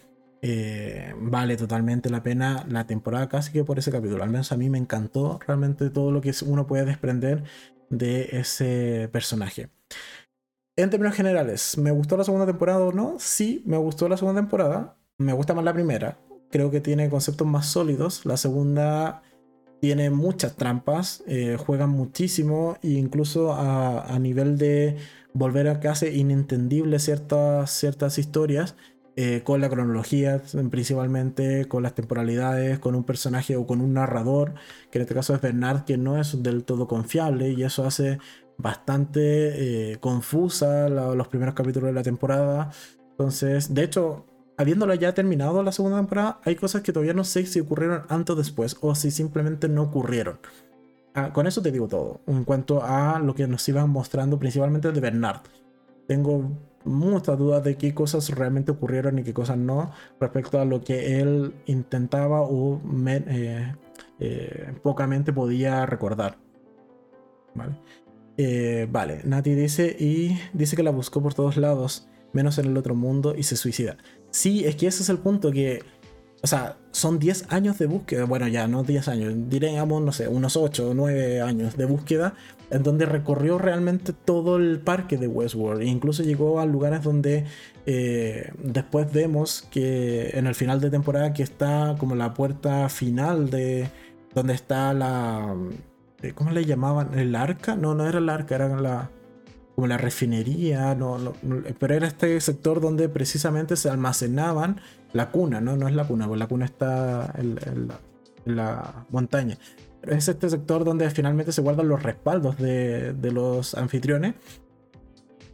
eh, vale totalmente la pena la temporada casi que por ese capítulo. Al menos a mí me encantó realmente todo lo que uno puede desprender de ese personaje. En términos generales, ¿me gustó la segunda temporada o no? Sí, me gustó la segunda temporada. Me gusta más la primera. Creo que tiene conceptos más sólidos. La segunda tiene muchas trampas, eh, juegan muchísimo e incluso a, nivel de volver a casi inentendible ciertas, ciertas historias. Eh, con la cronología principalmente, con las temporalidades, con un personaje o con un narrador, que en este caso es Bernard, que no es del todo confiable y eso hace bastante eh, confusa los primeros capítulos de la temporada. Entonces, de hecho, habiéndola ya terminado la segunda temporada, hay cosas que todavía no sé si ocurrieron antes o después, o si simplemente no ocurrieron. Ah, con eso te digo todo, en cuanto a lo que nos iban mostrando principalmente de Bernard. Tengo muchas dudas de qué cosas realmente ocurrieron y qué cosas no respecto a lo que él intentaba o eh, eh, pocamente podía recordar. Vale. Eh, vale, Nati dice y dice que la buscó por todos lados, menos en el otro mundo y se suicida. Sí, es que ese es el punto que, o sea, son 10 años de búsqueda, bueno ya, no 10 años, diríamos, no sé, unos 8 o 9 años de búsqueda, en donde recorrió realmente todo el parque de Westworld e incluso llegó a lugares donde eh, después vemos que en el final de temporada que está como la puerta final de donde está la eh, ¿Cómo le llamaban? ¿El arca? No, no era el arca, era la, como la refinería, no, pero era este sector donde precisamente se almacenaban la cuna, ¿no? No es la cuna, porque la cuna está en, la montaña. Pero es este sector donde finalmente se guardan los respaldos de, los anfitriones.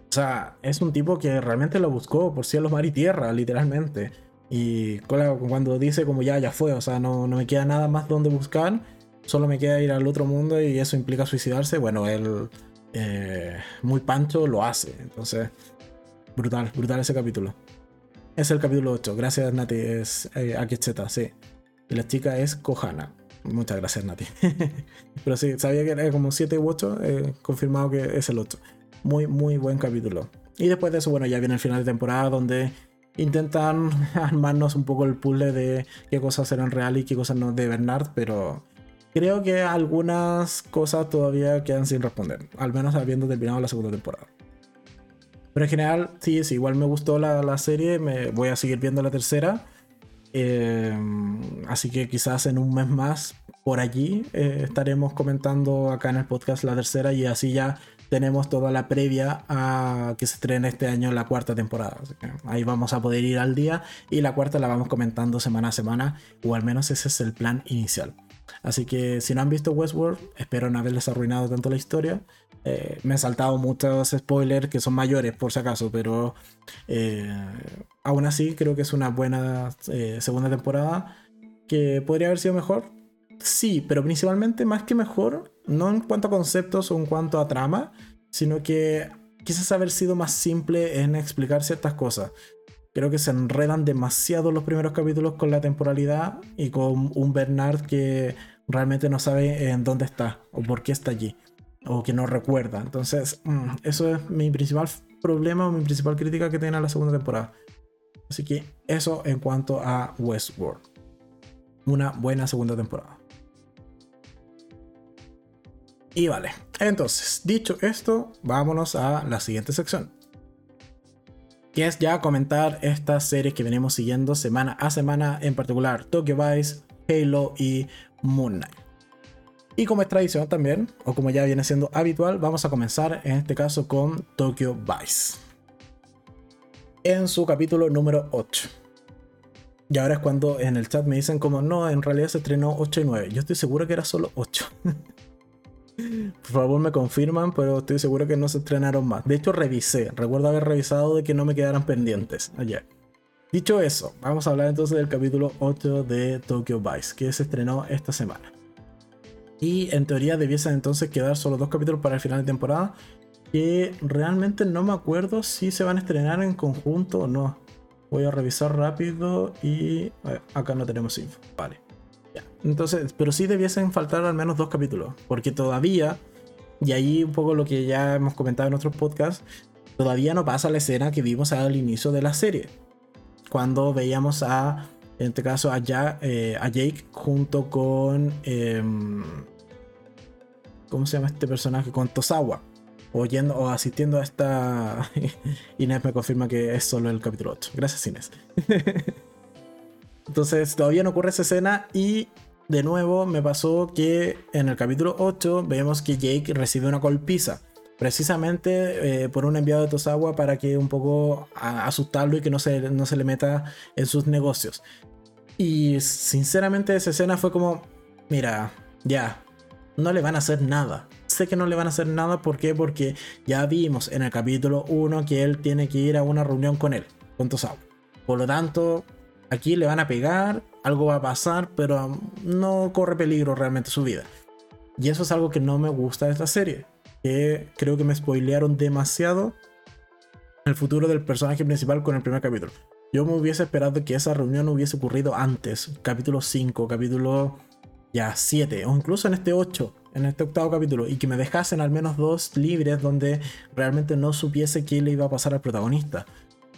O sea, es un tipo que realmente lo buscó por cielos, mar y tierra, literalmente. Y cuando dice como ya, ya fue, o sea, no, no me queda nada más donde buscar solo me queda ir al otro mundo y eso implica suicidarse, bueno, él eh, muy pancho lo hace. Entonces, brutal, brutal ese capítulo. Es el capítulo 8. Gracias, Nati. Es eh, sí. Y la chica es Kohana. Muchas gracias, Nati. <laughs> Pero sí, sabía que era como 7 u 8. Eh, confirmado que es el 8. Muy, muy buen capítulo. Y después de eso, bueno, ya viene el final de temporada donde intentan <laughs> armarnos un poco el puzzle de qué cosas eran reales y qué cosas no de Bernard, pero creo que algunas cosas todavía quedan sin responder, al menos habiendo terminado la segunda temporada. Pero en general, sí, sí, igual me gustó la, serie, me voy a seguir viendo la tercera. Eh, así que quizás en un mes más por allí eh, estaremos comentando acá en el podcast la tercera y así ya tenemos toda la previa a que se estrene este año la cuarta temporada. ahí vamos a poder ir al día y la cuarta la vamos comentando semana a semana o al menos ese es el plan inicial. Así que si no han visto Westworld, espero no haberles arruinado tanto la historia. Eh, me he saltado muchos spoilers que son mayores por si acaso, pero eh, aún así creo que es una buena eh, segunda temporada que podría haber sido mejor. Sí, pero principalmente más que mejor, no en cuanto a conceptos o en cuanto a trama, sino que quizás haber sido más simple en explicar ciertas cosas. Creo que se enredan demasiado los primeros capítulos con la temporalidad y con un Bernard que realmente no sabe en dónde está o por qué está allí o que no recuerda. Entonces, mm, eso es mi principal problema o mi principal crítica que tiene la segunda temporada. Así que eso en cuanto a Westworld. Una buena segunda temporada. Y vale, entonces, dicho esto, vámonos a la siguiente sección que es ya comentar estas series que venimos siguiendo semana a semana, en particular Tokyo Vice, Halo y Moon Knight. Y como es tradición también, o como ya viene siendo habitual, vamos a comenzar en este caso con Tokyo Vice. En su capítulo número 8. Y ahora es cuando en el chat me dicen como no, en realidad se estrenó 8 y 9. Yo estoy seguro que era solo 8. <laughs> Por favor me confirman, pero estoy seguro que no se estrenaron más. De hecho, revisé. Recuerdo haber revisado de que no me quedaran pendientes ayer. Dicho eso, vamos a hablar entonces del capítulo 8 de Tokyo Vice, que se estrenó esta semana. Y en teoría debiesen entonces quedar solo dos capítulos para el final de temporada, que realmente no me acuerdo si se van a estrenar en conjunto o no. Voy a revisar rápido y... acá no tenemos info. Vale. Entonces, pero sí debiesen faltar al menos dos capítulos, porque todavía, y ahí un poco lo que ya hemos comentado en otros podcasts, todavía no pasa la escena que vimos al inicio de la serie, cuando veíamos a, en este caso, a, eh, a Jake junto con, em, ¿cómo se llama este personaje? Con Tosawa. oyendo o asistiendo a esta. <laughs> Inés me confirma que es solo el capítulo 8. Gracias, Inés. <laughs> Entonces, todavía no ocurre esa escena y de nuevo me pasó que en el capítulo 8 vemos que Jake recibe una golpiza. Precisamente eh, por un enviado de Tosawa para que un poco asustarlo y que no se, no se le meta en sus negocios. Y sinceramente esa escena fue como, mira, ya, no le van a hacer nada. Sé que no le van a hacer nada, ¿por qué? Porque ya vimos en el capítulo 1 que él tiene que ir a una reunión con él, con Tosawa. Por lo tanto, aquí le van a pegar, algo va a pasar, pero no corre peligro realmente su vida. Y eso es algo que no me gusta de esta serie. Que creo que me spoilearon demasiado el futuro del personaje principal con el primer capítulo. Yo me hubiese esperado que esa reunión hubiese ocurrido antes, capítulo 5, capítulo ya 7, o incluso en este 8, en este octavo capítulo, y que me dejasen al menos dos libres donde realmente no supiese qué le iba a pasar al protagonista.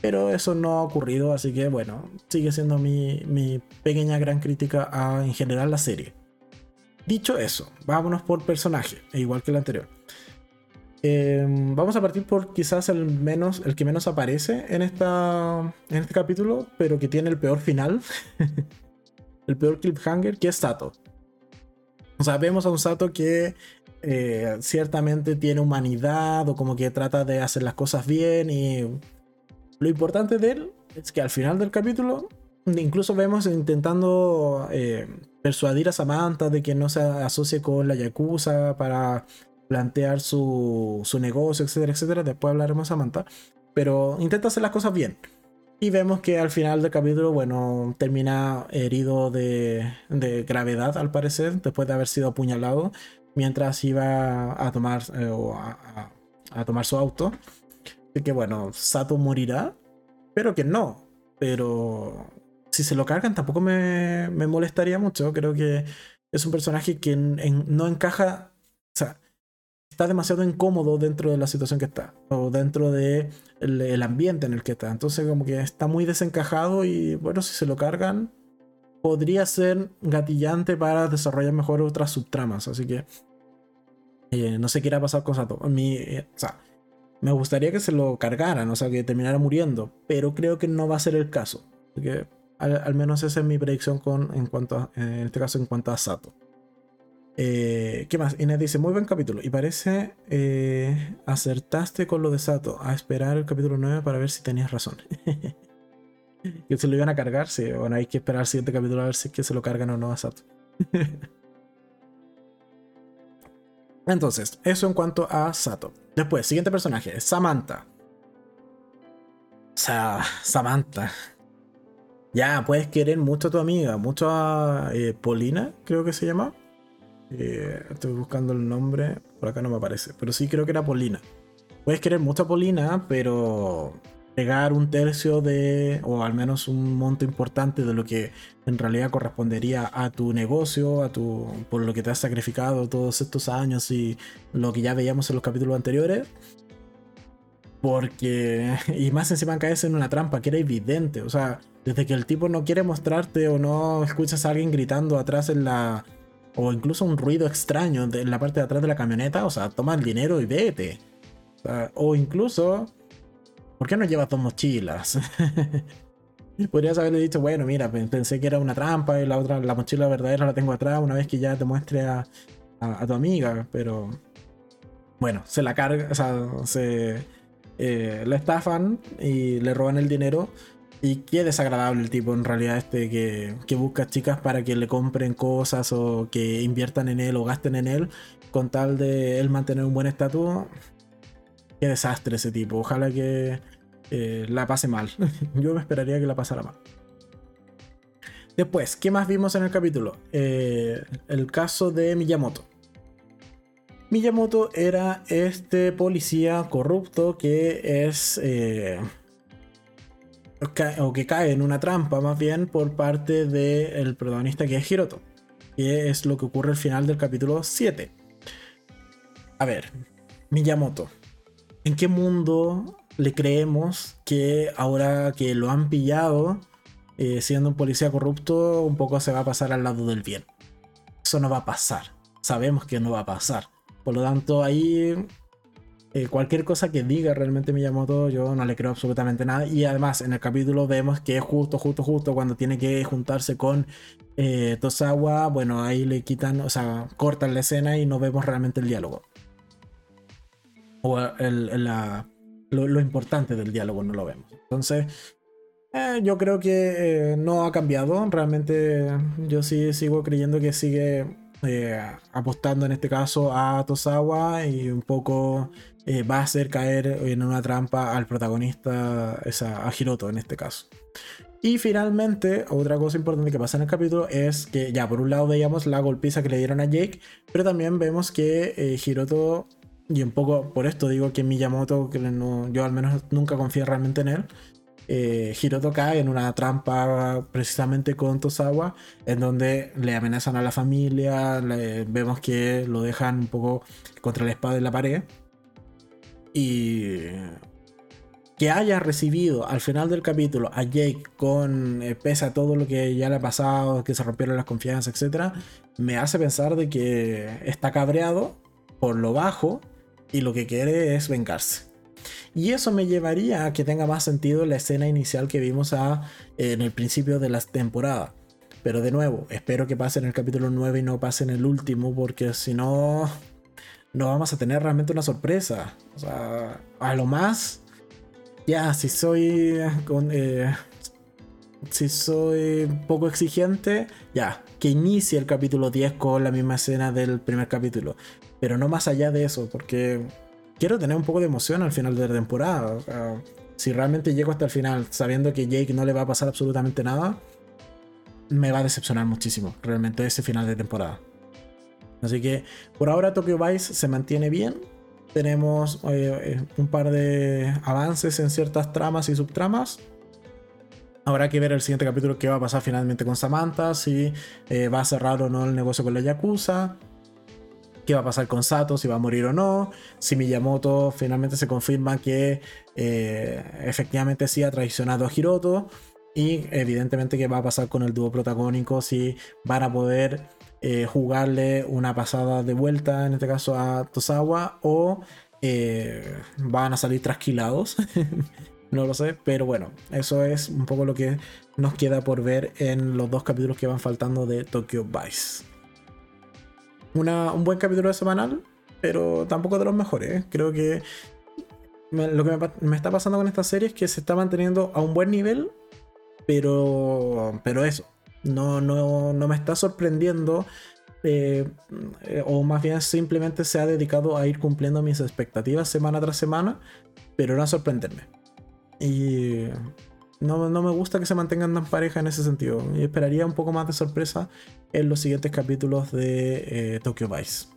Pero eso no ha ocurrido, así que bueno, sigue siendo mi, mi pequeña gran crítica a en general la serie. Dicho eso, vámonos por personaje, e igual que el anterior. Em, vamos a partir por quizás el menos, el que menos aparece en esta, en este capítulo, pero que tiene el peor final, <laughs> el peor cliffhanger, que es Sato. O sea, vemos a un Sato que eh, ciertamente tiene humanidad o como que trata de hacer las cosas bien y lo importante de él es que al final del capítulo incluso vemos intentando eh, persuadir a Samantha de que no se asocie con la Yakuza para plantear su, negocio, etcétera, etcétera. Después hablaremos de Samantha. Pero intenta hacer las cosas bien. Y vemos que al final del capítulo, bueno, termina herido de, gravedad, al parecer, después de haber sido apuñalado, mientras iba a tomar, eh, a, tomar su auto. Así que bueno, Sato morirá, pero que no. Pero si se lo cargan tampoco me, molestaría mucho. Creo que es un personaje que no encaja, o sea, está demasiado incómodo dentro de la situación que está o dentro de el, ambiente en el que está. Entonces como que está muy desencajado y bueno, si se lo cargan podría ser gatillante para desarrollar mejor otras subtramas. Así que eh, no sé qué irá a pasar con Sato. Mi, eh, o sea, me gustaría que se lo cargaran, o sea, que terminara muriendo, pero creo que no va a ser el caso. Porque al, menos esa es mi predicción con, en cuanto en este caso en cuanto a Sato. Eh, ¿Qué más? Inés dice, muy buen capítulo. Y parece eh, acertaste con lo de Sato. A esperar el capítulo 9 para ver si tenías razón. <laughs> que se lo iban a cargar, sí. Bueno, hay que esperar el siguiente capítulo a ver si es que se lo cargan o no a Sato. <laughs> Entonces, eso en cuanto a Sato. Después, siguiente personaje, Samantha. O sea, Samantha. Ya, puedes querer mucho a tu amiga, mucho a eh, Polina, creo que se llama. Eh, estoy buscando el nombre, por acá no me aparece, pero sí creo que era Polina. Puedes querer mucho a Polina, pero pegar un tercio de, o al menos un monto importante de lo que en realidad correspondería a tu negocio, a tu, por lo que te has sacrificado todos estos años y lo que ya veíamos en los capítulos anteriores. Porque, y más encima caes en una trampa que era evidente, o sea, desde que el tipo no quiere mostrarte o no escuchas a alguien gritando atrás en la, o incluso un ruido extraño en la parte de atrás de la camioneta, o sea, toma el dinero y vete. O, incluso, ¿por qué no llevas dos mochilas? <laughs> Podrías haberle dicho, bueno, mira, pensé que era una trampa y la otra, la mochila verdadera la tengo atrás una vez que ya te muestre a, tu amiga, pero bueno, se la carga, o sea, se eh, la estafan y le roban el dinero y qué desagradable el tipo en realidad este que, busca chicas para que le compren cosas o que inviertan en él o gasten en él con tal de él mantener un buen estatus. Qué desastre ese tipo. Ojalá que eh, la pase mal. <laughs> Yo me esperaría que la pasara mal. Después, ¿qué más vimos en el capítulo? Eh, el caso de Miyamoto. Miyamoto era este policía corrupto que es... Eh, o que cae en una trampa más bien por parte del protagonista que es Hiroto. Que es lo que ocurre al final del capítulo 7. A ver, Miyamoto. ¿En qué mundo le creemos que ahora que lo han pillado, eh, siendo un policía corrupto, un poco se va a pasar al lado del bien? Eso no va a pasar. Sabemos que no va a pasar. Por lo tanto, ahí eh, cualquier cosa que diga realmente Miyamoto, yo no le creo absolutamente nada. Y además, en el capítulo vemos que justo, justo, justo cuando tiene que juntarse con eh, Tosawa, bueno, ahí le quitan, o sea, cortan la escena y no vemos realmente el diálogo. O lo, importante del diálogo no lo vemos. Entonces, eh, yo creo que no ha cambiado. Realmente, yo sí sigo creyendo que sigue apostando en este caso a Tosawa y un poco eh, va a hacer caer en una trampa al protagonista, esa, a Hiroto en este caso. Y finalmente, otra cosa importante que pasa en el capítulo es que ya por un lado veíamos la golpiza que le dieron a Jake, pero también vemos que eh, Hiroto, y un poco por esto digo que Miyamoto, que no, yo al menos nunca confío realmente en él, eh, Hiroto cae en una trampa precisamente con Tosawa, en donde le amenazan a la familia, vemos que lo dejan un poco contra la espada de la pared. Y que haya recibido al final del capítulo a Jake con eh, pese a todo lo que ya le ha pasado, que se rompieron las confianzas, etc., me hace pensar de que está cabreado por lo bajo y lo que quiere es vengarse. Y eso me llevaría a que tenga más sentido la escena inicial que vimos a, en el principio de la temporada. Pero de nuevo, espero que pase en el capítulo 9 y no pase en el último, porque si no, no vamos a tener realmente una sorpresa. O sea, a lo más, ya, si soy eh, si soy poco exigente, ya, que inicie el capítulo 10 con la misma escena del primer capítulo. Pero no más allá de eso, porque quiero tener un poco de emoción al final de la temporada. si realmente llego hasta el final sabiendo que Jake no le va a pasar absolutamente nada, me va a decepcionar muchísimo, realmente, ese final de temporada. Así que por ahora Tokyo Vice se mantiene bien. Tenemos eh, eh, un par de avances en ciertas tramas y subtramas. Habrá que ver el siguiente capítulo qué va a pasar finalmente con Samantha, si eh, va a cerrar o no el negocio con la Yakuza, qué va a pasar con Sato, si va a morir o no, si Miyamoto finalmente se confirma que efectivamente sí ha traicionado a Hiroto y evidentemente qué va a pasar con el dúo protagónico, si van a poder eh, jugarle una pasada de vuelta, en este caso a Tosawa, o eh, van a salir trasquilados. <laughs> no lo sé, pero bueno, eso es un poco lo que nos queda por ver en los dos capítulos que van faltando de Tokyo Vice. Un buen capítulo de semanal, pero tampoco de los mejores. Creo que lo que me, me, está pasando con esta serie es que se está manteniendo a un buen nivel, pero, pero eso, no, no, no me está sorprendiendo. Eh, o más bien simplemente se ha dedicado a ir cumpliendo mis expectativas semana tras semana, pero no a sorprenderme. Y no, me gusta que se mantengan tan pareja en ese sentido. Y esperaría un poco más de sorpresa en los siguientes capítulos de eh, Tokyo Vice.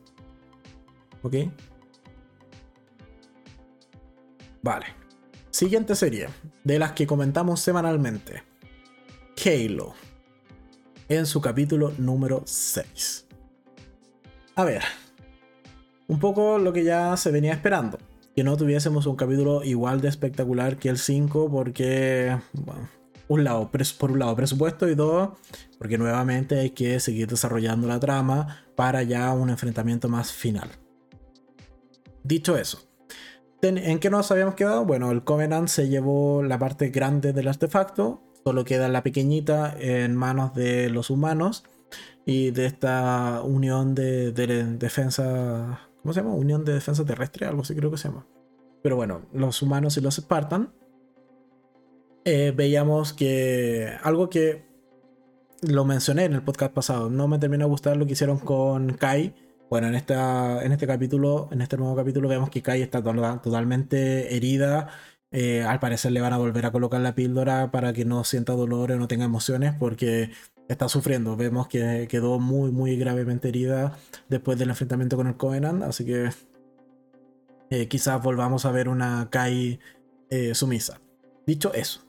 ¿Ok? Vale. Siguiente serie, de las que comentamos semanalmente. Halo en su capítulo número 6. A ver, un poco lo que ya se venía esperando. Que no tuviésemos un capítulo igual de espectacular que el 5 porque, un lado, por un lado presupuesto y dos, porque nuevamente hay que seguir desarrollando la trama para ya un enfrentamiento más final. Dicho eso, ¿en qué nos habíamos quedado? Bueno, el Covenant se llevó la parte grande del artefacto, solo queda la pequeñita en manos de los humanos y de esta unión de, defensa, ¿cómo se llama? Unión de defensa terrestre, algo así creo que se llama. Pero bueno, los humanos y los Spartan. Eh, veíamos que algo que lo mencioné en el podcast pasado, no me terminó de gustar lo que hicieron con Kai. Bueno, en, esta, en este capítulo, en este nuevo capítulo, vemos que Kai está totalmente herida eh, al parecer le van a volver a colocar la píldora para que no sienta dolor o no tenga emociones porque está sufriendo. Vemos que quedó muy, muy gravemente herida después del enfrentamiento con el Covenant, así que eh, quizás volvamos a ver una Kai eh, sumisa. Dicho eso,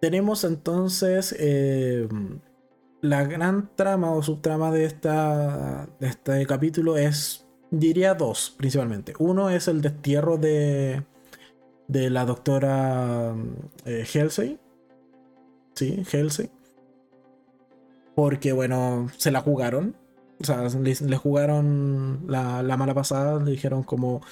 tenemos entonces la gran trama o subtrama de, esta, de este capítulo es, diría dos principalmente. Uno es el destierro de de la doctora eh, Halsey. Sí, Halsey. Porque, bueno, se la jugaron. O sea, le, jugaron la, mala pasada. Le dijeron como,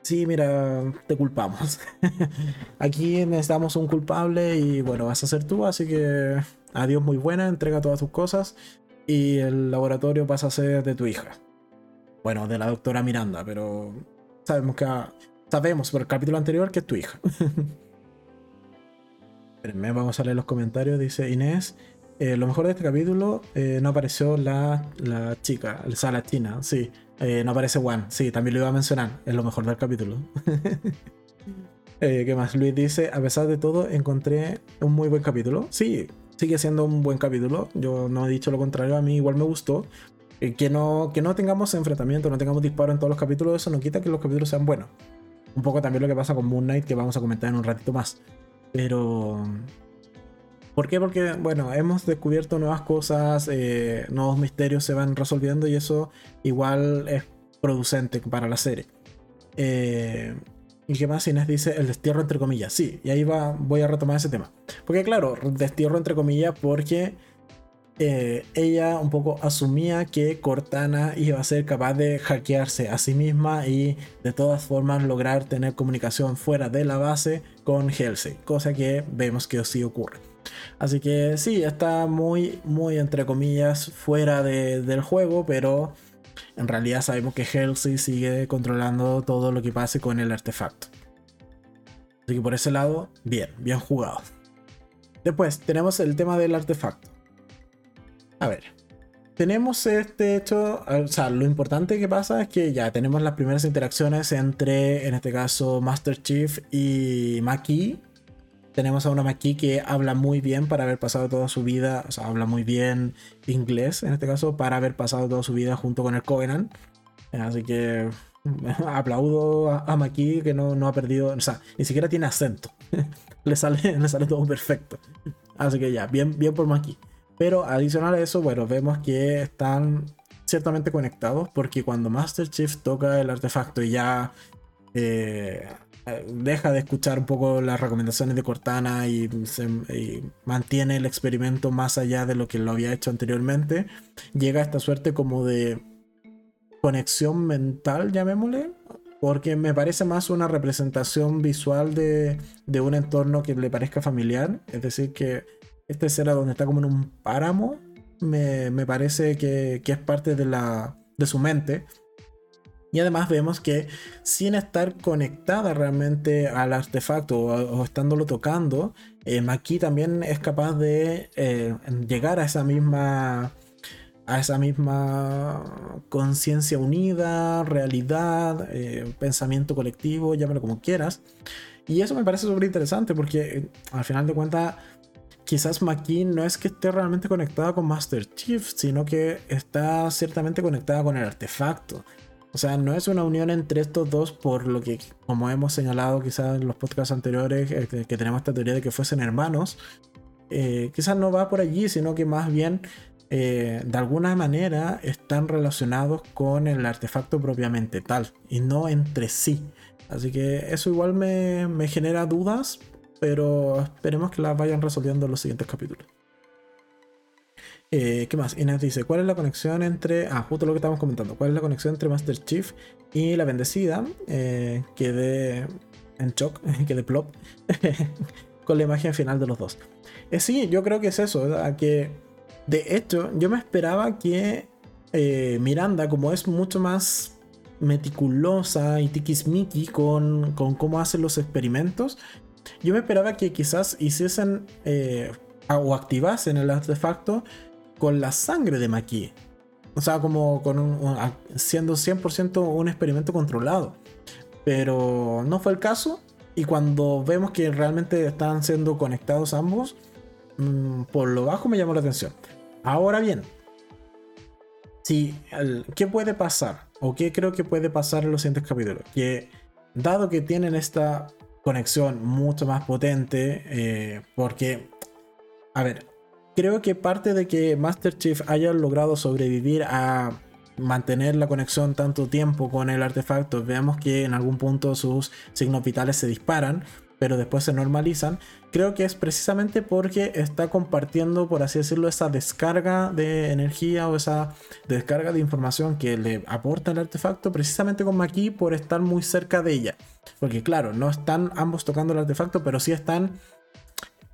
sí, mira, te culpamos. <laughs> Aquí necesitamos un culpable y bueno, vas a ser tú, así que adiós muy buena, entrega todas tus cosas y el laboratorio pasa a ser de tu hija. Bueno, de la doctora Miranda, pero sabemos que sabemos por el capítulo anterior que es tu hija. <laughs> Vamos a leer los comentarios. Dice Inés, eh, lo mejor de este capítulo eh, no apareció la, la chica, o sea, la china, sí. Eh, no aparece Juan, sí, también lo iba a mencionar, es lo mejor del capítulo. <laughs> ¿Qué más? Luis dice, a pesar de todo, encontré un muy buen capítulo. Sí, sigue siendo un buen capítulo. Yo no he dicho lo contrario, a mí igual me gustó. que, no, que no tengamos enfrentamiento, no tengamos disparo en todos los capítulos, eso no quita que los capítulos sean buenos. Un poco también lo que pasa con Moon Knight, que vamos a comentar en un ratito más. Pero ¿Por qué? Porque, bueno, hemos descubierto nuevas cosas, eh, nuevos misterios se van resolviendo y eso igual es producente para la serie. Eh, ¿Y qué más Inés dice? El destierro entre comillas. Sí, y ahí va, voy a retomar ese tema. Porque claro, destierro entre comillas porque eh, ella un poco asumía que Cortana iba a ser capaz de hackearse a sí misma y de todas formas lograr tener comunicación fuera de la base con Halsey, cosa que vemos que sí ocurre. Así que sí, está muy, muy entre comillas fuera del juego, pero en realidad sabemos que Halsey sigue controlando todo lo que pase con el artefacto. Así que por ese lado, bien, bien jugado. Después tenemos el tema del artefacto. A ver, tenemos este hecho, o sea, lo importante que pasa es que ya tenemos las primeras interacciones entre, en este caso, Master Chief y Maki tenemos a una Maki que habla muy bien para haber pasado toda su vida, o sea, habla muy bien inglés en este caso, para haber pasado toda su vida junto con el Covenant. Así que <laughs> aplaudo a, Maki que no, no, ha perdido, o sea, ni siquiera tiene acento. <laughs> le, sale, le sale todo perfecto. Así que ya, bien, bien por Maki. Pero adicional a eso, bueno, vemos que están ciertamente conectados porque cuando Master Chief toca el artefacto y ya eh, deja de escuchar un poco las recomendaciones de Cortana y, mantiene el experimento más allá de lo que lo había hecho anteriormente, llega a esta suerte como de conexión mental, llamémosle, porque me parece más una representación visual de, un entorno que le parezca familiar, es decir, que este será donde está como en un páramo, me, parece que, que es parte de, la, de su mente y además vemos que sin estar conectada realmente al artefacto o, estándolo tocando, eh, Maki también es capaz de eh, llegar a esa misma a esa misma conciencia unida, realidad, eh, pensamiento colectivo, llámalo como quieras. Y eso me parece súper interesante porque al final de cuentas quizás Maki no es que esté realmente conectada con Master Chief, sino que está ciertamente conectada con el artefacto. O sea, no es una unión entre estos dos por lo que, como hemos señalado quizás en los podcasts anteriores, eh, que, tenemos esta teoría de que fuesen hermanos. Eh, quizás no va por allí, sino que más bien eh, de alguna manera están relacionados con el artefacto propiamente tal y no entre sí. Así que eso igual me, me genera dudas, pero esperemos que las vayan resolviendo en los siguientes capítulos. Eh, ¿Qué más? Inés dice, ¿cuál es la conexión entre... Ah, justo lo que estamos comentando. ¿Cuál es la conexión entre Master Chief y la bendecida? Eh, quedé en shock, <laughs> quedé plop, <laughs> con la imagen final de los dos. Eh, sí, yo creo que es eso, que de hecho yo me esperaba que eh, Miranda, como es mucho más meticulosa y tiquismiqui con, con cómo hacen los experimentos, yo me esperaba que quizás hiciesen o activasen el artefacto con la sangre de Maki. O sea, como con siendo 100% un experimento controlado. Pero no fue el caso. Y cuando vemos que realmente están siendo conectados ambos, mm, por lo bajo me llamó la atención. Ahora bien, si, ¿qué puede pasar? ¿O qué creo que puede pasar en los siguientes capítulos? Que dado que tienen esta conexión mucho más potente, eh, porque, a ver, creo que parte de que Master Chief haya logrado sobrevivir a mantener la conexión tanto tiempo con el artefacto, veamos que en algún punto sus signos vitales se disparan, pero después se normalizan, creo que es precisamente porque está compartiendo, por así decirlo, esa descarga de energía o esa descarga de información que le aporta el artefacto precisamente con Maki por estar muy cerca de ella. Porque claro, no están ambos tocando el artefacto, pero sí están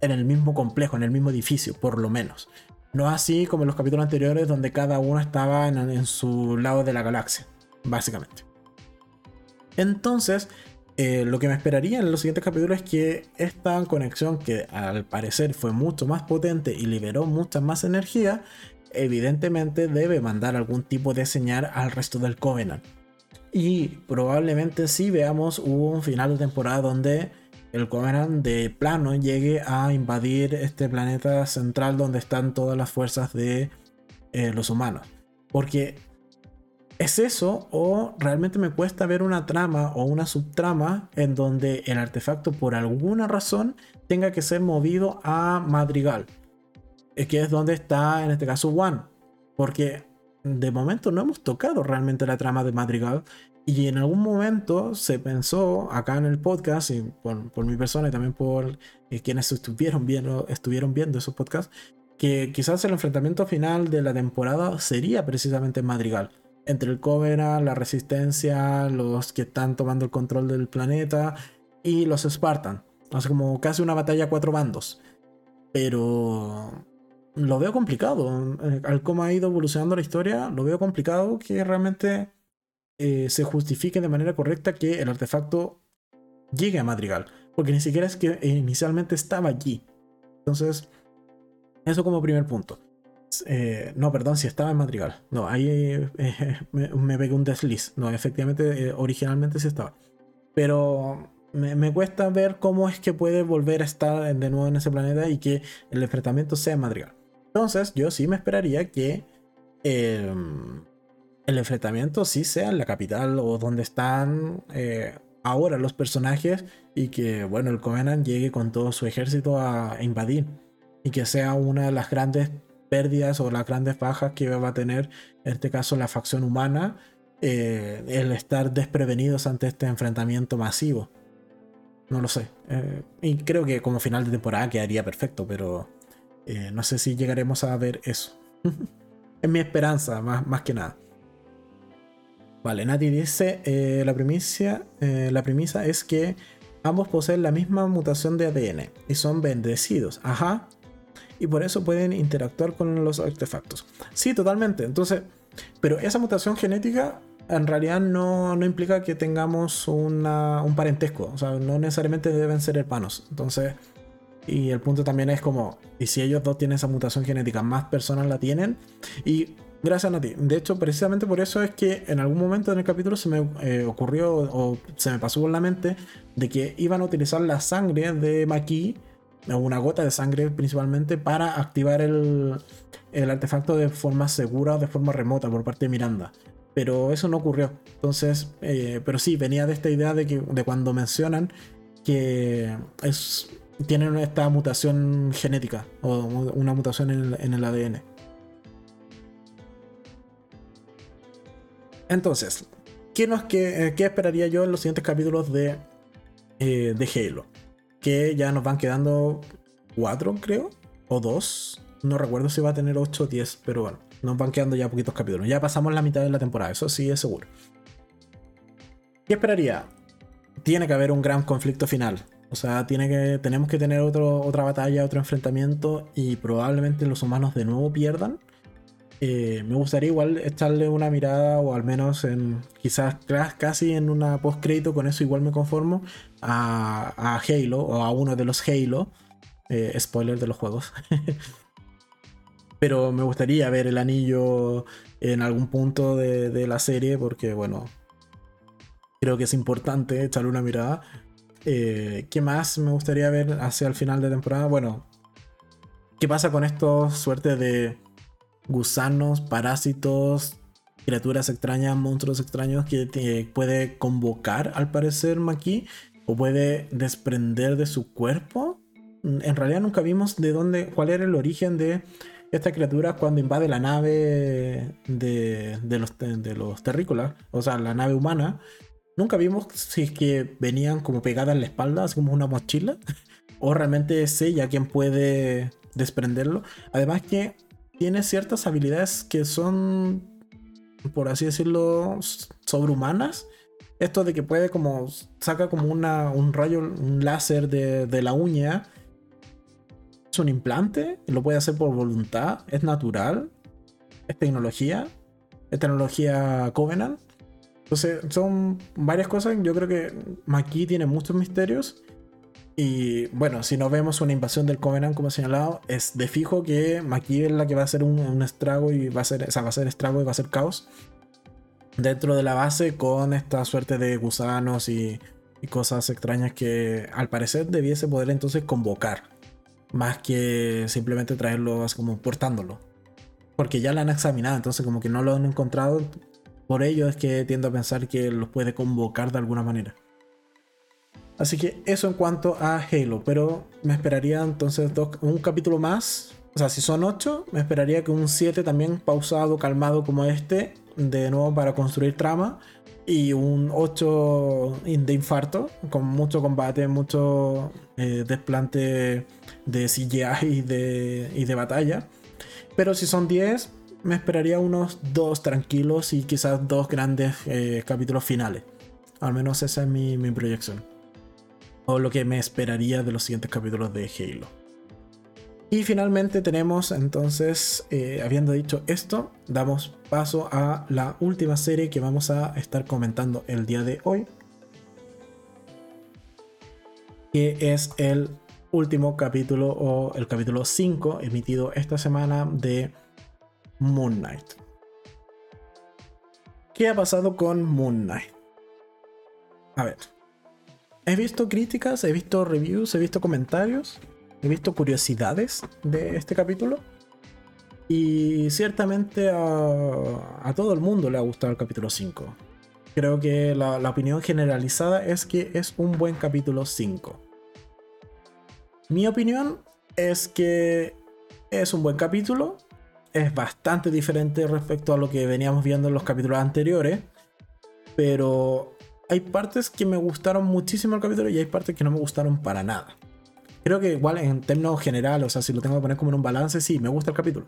en el mismo complejo, en el mismo edificio, por lo menos. No así como en los capítulos anteriores donde cada uno estaba en, su lado de la galaxia, básicamente. Entonces, eh, lo que me esperaría en los siguientes capítulos es que esta conexión, que al parecer fue mucho más potente y liberó mucha más energía, evidentemente debe mandar algún tipo de señal al resto del Covenant. Y probablemente sí veamos un final de temporada donde el Covenant de plano llegue a invadir este planeta central donde están todas las fuerzas de eh, los humanos. Porque es eso o realmente me cuesta ver una trama o una subtrama en donde el artefacto por alguna razón tenga que ser movido a Madrigal. Es que es donde está en este caso One. Porque de momento no hemos tocado realmente la trama de Madrigal y en algún momento se pensó acá en el podcast, y por, mi persona y también por eh, quienes estuvieron viendo, estuvieron viendo esos podcasts, que quizás el enfrentamiento final de la temporada sería precisamente Madrigal. Entre el Covenant, la Resistencia, los que están tomando el control del planeta y los Spartan. O sea, como casi una batalla a cuatro bandos. Pero lo veo complicado. Eh, al cómo ha ido evolucionando la historia, lo veo complicado que realmente eh, se justifique de manera correcta que el artefacto llegue a Madrigal. Porque ni siquiera es que inicialmente estaba allí. Entonces, eso como primer punto. Eh, no, perdón, si estaba en Madrigal. No, ahí eh, <laughs> me, pegué un desliz. No, efectivamente, originalmente sí estaba. Pero me, me, cuesta ver cómo es que puede volver a estar de nuevo en ese planeta y que el enfrentamiento sea en Madrigal. Entonces, yo sí me esperaría que em, el enfrentamiento sí sea en la capital o donde están eh, ahora los personajes y que, bueno, el Covenant llegue con todo su ejército a invadir y que sea una de las grandes pérdidas o las grandes bajas que va a tener, en este caso, la facción humana, eh, el estar desprevenidos ante este enfrentamiento masivo. No lo sé. Eh, y creo que como final de temporada quedaría perfecto, pero no sé si llegaremos a ver eso. <laughs> es mi esperanza, más, más que nada. Vale, Nati dice, eh, la, primicia, eh, la premisa es que ambos poseen la misma mutación de ADN y son bendecidos. Ajá. Y por eso pueden interactuar con los artefactos. Sí, totalmente. Entonces, pero esa mutación genética en realidad no, no implica que tengamos una, un parentesco. O sea, no necesariamente deben ser hermanos. Entonces, y el punto también es como, y si ellos dos tienen esa mutación genética, más personas la tienen. Y Gracias a ti. De hecho, precisamente por eso es que en algún momento en el capítulo se me eh, ocurrió o se me pasó por la mente de que iban a utilizar la sangre de Maki, una gota de sangre principalmente, para activar el, artefacto de forma segura de forma remota por parte de Miranda. Pero eso no ocurrió. Entonces, eh, pero sí, venía de esta idea de, que, de cuando mencionan que es, tienen esta mutación genética o una mutación en el ADN. Entonces, ¿qué, eh, esperaría yo en los siguientes capítulos de, eh, de Halo? Que ya nos van quedando cuatro, creo, o dos. No recuerdo si va a tener 8 o 10, pero bueno, nos van quedando ya poquitos capítulos. Ya pasamos la mitad de la temporada, eso sí es seguro. ¿Qué esperaría? Tiene que haber un gran conflicto final. O sea, tiene que, tenemos que tener otro, otra batalla, otro enfrentamiento y probablemente los humanos de nuevo pierdan. Eh, me gustaría igual echarle una mirada o al menos en quizás casi en una post crédito con eso igual me conformo a, Halo o a uno de los Halo eh, spoiler de los juegos. <laughs> Pero me gustaría ver el anillo en algún punto de, la serie porque bueno creo que es importante echarle una mirada. Eh, ¿qué más me gustaría ver hacia el final de temporada? bueno ¿qué pasa con estos suerte de gusanos, parásitos, criaturas extrañas, monstruos extraños que puede convocar al parecer Maki o puede desprender de su cuerpo. En realidad nunca vimos de dónde, cuál era el origen de esta criatura cuando invade la nave de, los, de terrícolas, o sea, la nave humana. Nunca vimos si es que venían como pegadas en la espalda, así como una mochila, <laughs> o realmente es ella quien puede desprenderlo. Además que tiene ciertas habilidades que son, por así decirlo, sobrehumanas. Esto de que puede como, saca como una, un rayo, un láser de, de la uña. Es un implante, lo puede hacer por voluntad, es natural, es tecnología, es tecnología Covenant. Entonces, son varias cosas. Yo creo que Maki tiene muchos misterios. Y bueno, si no vemos una invasión del Covenant como señalado, es de fijo que Maki es la que va a hacer un, estrago y va a ser, o va a estrago y va a ser caos dentro de la base con esta suerte de gusanos y, y cosas extrañas que al parecer debiese poder entonces convocar, más que simplemente traerlo así como portándolo. Porque ya la han examinado, entonces como que no lo han encontrado, por ello es que tiendo a pensar que los puede convocar de alguna manera. Así que eso en cuanto a Halo, pero me esperaría entonces un capítulo más. O sea, si son 8, me esperaría que un 7 también pausado, calmado como este, de nuevo para construir trama. Y un 8 de infarto, con mucho combate, mucho eh, desplante de CGI y de, batalla. Pero si son 10, me esperaría unos 2 tranquilos y quizás dos grandes eh, capítulos finales. Al menos esa es mi, mi proyección o lo que me esperaría de los siguientes capítulos de Halo. Y finalmente tenemos entonces, eh, habiendo dicho esto, damos paso a la última serie que vamos a estar comentando el día de hoy. Que es el último capítulo o el capítulo 5 emitido esta semana de Moon Knight. ¿Qué ha pasado con Moon Knight? A ver, he visto críticas, he visto reviews, he visto comentarios, he visto curiosidades de este capítulo. Y ciertamente a, todo el mundo le ha gustado el capítulo 5. Creo que la, la, opinión generalizada es que es un buen capítulo 5. Mi opinión es que es un buen capítulo. Es bastante diferente respecto a lo que veníamos viendo en los capítulos anteriores. Pero hay partes que me gustaron muchísimo el capítulo y hay partes que no me gustaron para nada. Creo que igual en términos generales, o sea, si lo tengo que poner como en un balance, sí, me gusta el capítulo.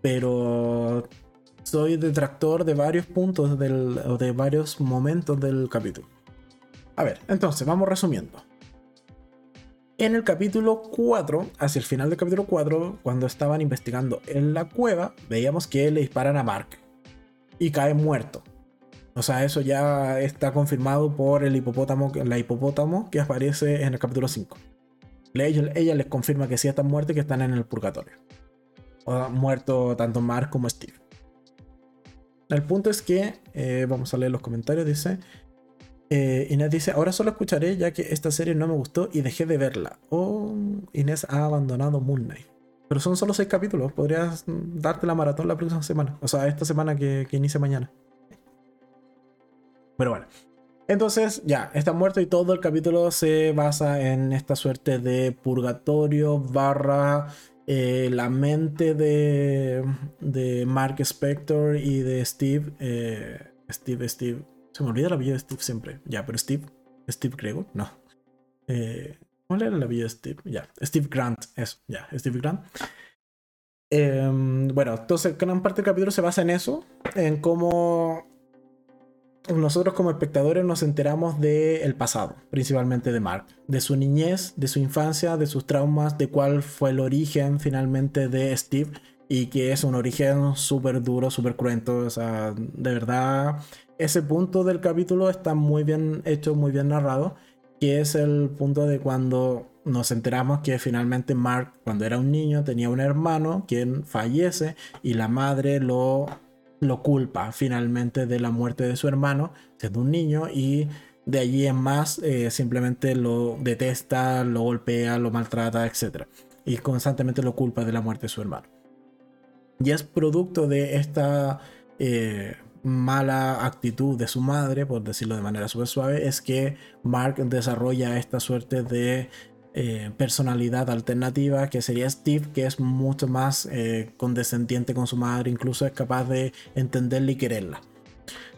Pero soy detractor de varios puntos del, o de varios momentos del capítulo. A ver, entonces, vamos resumiendo. En el capítulo 4, hacia el final del capítulo 4, cuando estaban investigando en la cueva, veíamos que le disparan a Mark y cae muerto. O sea, eso ya está confirmado por el hipopótamo, la hipopótamo que aparece en el capítulo 5. Ella, les confirma que sí están muertos y que están en el purgatorio. O muerto tanto Mark como Steve. El punto es que, eh, vamos a leer los comentarios, dice... Eh, Inés dice, ahora solo escucharé ya que esta serie no me gustó y dejé de verla. O Inés ha abandonado Moon Knight. Pero son solo seis capítulos, podrías darte la maratón la próxima semana. O sea, esta semana que, que inicia mañana. Pero bueno. Entonces, ya, está muerto y todo el capítulo se basa en esta suerte de purgatorio barra eh, la mente de, de Mark Spector y de Steve. Eh, Steve, Steve. Se me olvida la vida de Steve siempre. Ya, pero Steve. Steve Grego, no. Eh, ¿Cuál era la vida de Steve? Ya, Steve Grant, eso, ya, Steve Grant. Em, bueno, entonces gran parte del capítulo se basa en eso, en cómo nosotros como espectadores nos enteramos del pasado, principalmente de Mark, de su niñez, de su infancia, de sus traumas, de cuál fue el origen finalmente de Steve y que es un origen súper duro, súper cruento, o sea, de verdad, ese punto del capítulo está muy bien hecho, muy bien narrado, que es el punto de cuando nos enteramos que finalmente Mark, cuando era un niño, tenía un hermano quien fallece y la madre lo lo culpa finalmente de la muerte de su hermano, siendo un niño, y de allí en más eh, simplemente lo detesta, lo golpea, lo maltrata, etc. Y constantemente lo culpa de la muerte de su hermano. Y es producto de esta eh, mala actitud de su madre, por decirlo de manera súper suave, es que Mark desarrolla esta suerte de eh, personalidad alternativa que sería Steve, que es mucho más eh, condescendiente con su madre, incluso es capaz de entenderla y quererla.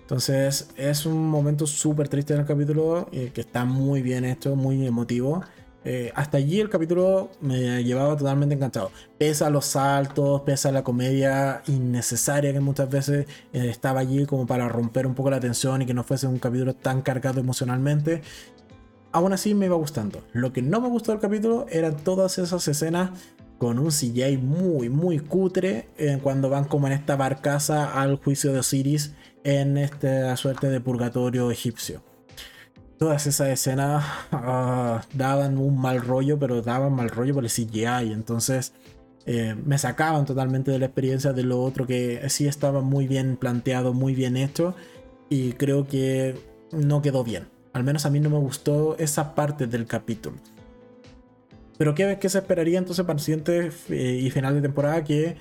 Entonces es un momento súper triste en el capítulo, eh, que está muy bien hecho, muy emotivo. Eh, hasta allí el capítulo me llevaba totalmente encantado. Pese a los saltos, pese a la comedia innecesaria que muchas veces eh, estaba allí como para romper un poco la tensión y que no fuese un capítulo tan cargado emocionalmente. Aún así me iba gustando. Lo que no me gustó del capítulo eran todas esas escenas con un CGI muy, muy cutre eh, cuando van como en esta barcaza al juicio de Osiris en esta suerte de purgatorio egipcio todas esas escenas ah, daban un mal rollo, pero daban mal rollo por el CGI. Entonces eh, me sacaban totalmente de la experiencia de lo otro que sí estaba muy bien planteado, muy bien hecho. Y creo que no quedó bien. Al menos a mí no me gustó esa parte del capítulo. Pero ¿qué, qué se esperaría entonces para el siguiente eh, y final de temporada? Que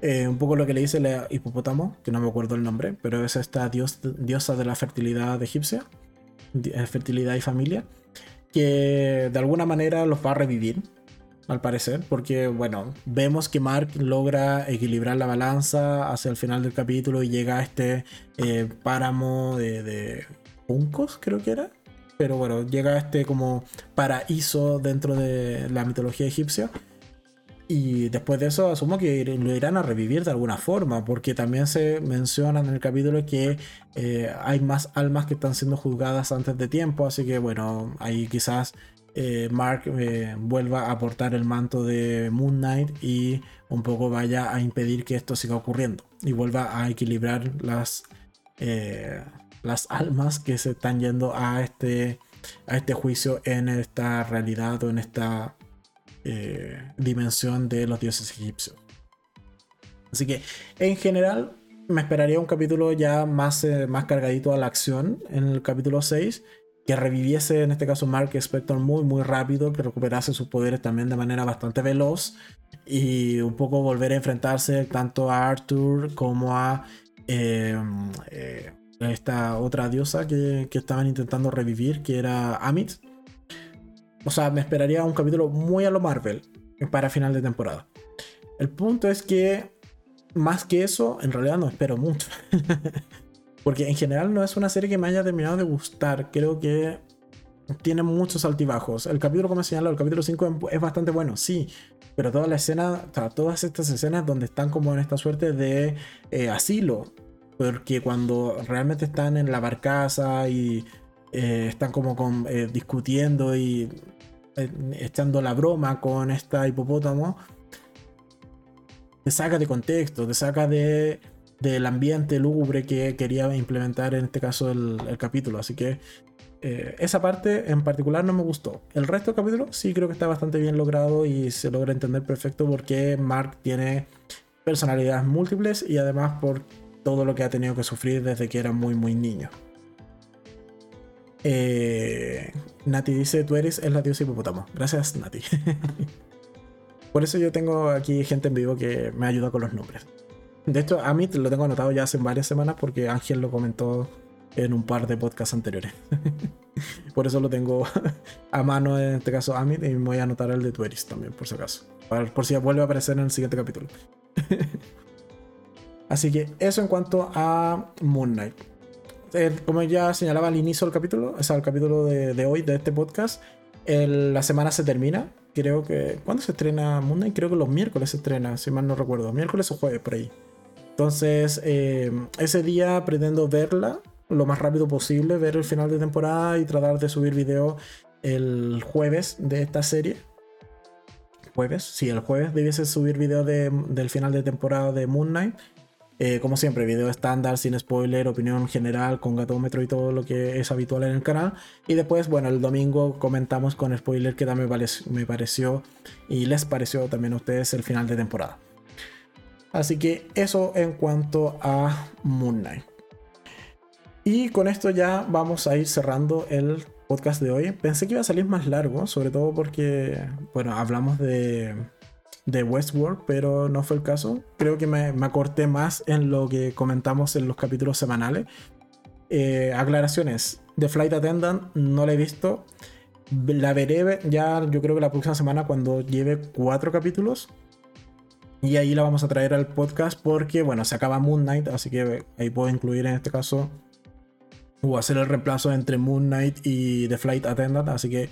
eh, un poco lo que le dice la hipopótamo, que no me acuerdo el nombre, pero es esta diosa de la fertilidad egipcia eh, fertilidad y familia, que de alguna manera los va a revivir, al parecer, porque bueno, vemos que Mark logra equilibrar la balanza hacia el final del capítulo y llega a este páramo de creo que era. Pero bueno, llega este como paraíso dentro de la mitología egipcia y después de eso asumo que lo irán a revivir de alguna forma, porque también se menciona en el capítulo que eh, hay más almas que están siendo juzgadas antes de tiempo, así que bueno, ahí quizás eh, Mark eh, vuelva a aportar el manto de Moon Knight y un poco vaya a impedir que esto siga ocurriendo y vuelva a equilibrar las, las almas que se están yendo a este, a este juicio en esta realidad o en esta eh, dimensión de los dioses egipcios. Así que en general me esperaría un capítulo ya más, eh, más cargadito a la acción en el capítulo 6. Que reviviese en este caso Mark Spector muy muy rápido, que recuperase sus poderes también de manera bastante veloz y un poco volver a enfrentarse tanto a Arthur como a eh, esta otra diosa que, que, estaban intentando revivir, que era Amit, o sea, me esperaría un capítulo muy a lo Marvel para final de temporada. El punto es que, más que eso, en realidad no espero mucho. <laughs> Porque en general no es una serie que me haya terminado de gustar. Creo que tiene muchos altibajos. El capítulo, como señalado, el capítulo 5 es bastante bueno, sí. Pero toda la escena, todas estas escenas donde están como en esta suerte de eh, asilo. Porque cuando realmente están en la barcaza y eh, están como con, eh, discutiendo y eh, echando la broma con esta hipopótamo, te saca de contexto, te saca de, del ambiente lúgubre que quería implementar en este caso el, capítulo. Así que esa parte en particular no me gustó. El resto del capítulo sí creo que está bastante bien logrado y se logra entender perfecto porque Mark tiene personalidades múltiples y además por todo lo que ha tenido que sufrir desde que era muy muy niño. Eh, Nati dice, tú eres el la diosa hipopótamo. Gracias, Nati. <laughs> Por eso yo tengo aquí gente en vivo que me ayuda con los nombres. De hecho, a mí lo tengo anotado ya hace varias semanas porque Ángel lo comentó en un par de podcasts anteriores. <laughs> por eso lo tengo <laughs> a mano en este caso Amit y voy a anotar el de Tueris también, por si acaso. Por si vuelve a aparecer en el siguiente capítulo. Así que eso en cuanto a Moon Knight. Como ya señalaba al inicio del capítulo, o sea, el capítulo de, hoy, de este podcast, la semana se termina. Creo que. ¿Cuándo se estrena Moon Creo que los miércoles se estrena, si mal no recuerdo. Miércoles o jueves, por ahí. Entonces, eh, ese día pretendo verla lo más rápido posible, ver el final de temporada y tratar de subir video el jueves de esta serie. ¿Jueves? Sí, el jueves debiese subir video del final de temporada de Moon Knight. Eh, como siempre, video estándar, sin spoiler, opinión general, con gatómetro y todo lo que es habitual en el canal. Y después, bueno, el domingo comentamos con spoiler que también me pareció y les pareció también a ustedes el final de temporada. Así que eso en cuanto a Moon Knight. Y con esto ya vamos a ir cerrando el podcast de hoy. Pensé que iba a salir más largo, sobre todo porque, bueno, hablamos de de Westworld, pero no fue el caso. Creo que me, me acorté más en lo que comentamos en los capítulos semanales. Eh, aclaraciones. The Flight Attendant no la he visto. La veré ya, yo creo que la próxima semana cuando lleve cuatro capítulos. Y ahí la vamos a traer al podcast porque, bueno, se acaba Moon Knight, así que ahí puedo incluir en este caso o hacer el reemplazo entre Moon Knight y The Flight Attendant. Así que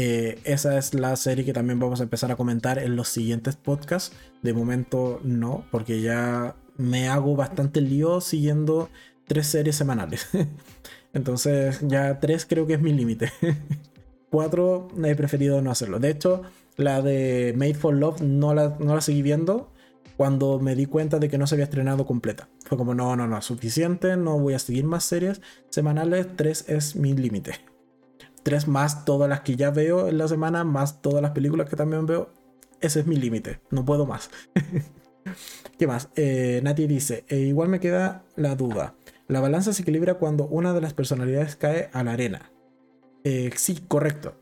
eh, esa es la serie que también vamos a empezar a comentar en los siguientes podcasts. De momento no, porque ya me hago bastante lío siguiendo tres series semanales. <laughs> Entonces ya tres creo que es mi límite. <laughs> Cuatro he preferido no hacerlo. De hecho, la de Made for Love no la, no la seguí viendo cuando me di cuenta de que no se había estrenado completa. Fue como, no, no, no, suficiente, no voy a seguir más series semanales, tres es mi límite tres más todas las que ya veo en la semana, más todas las películas que también veo. Ese es mi límite, no puedo más. <laughs> ¿Qué más? Eh, Nati dice, e igual me queda la duda. La balanza se equilibra cuando una de las personalidades cae a la arena. Eh, sí, correcto.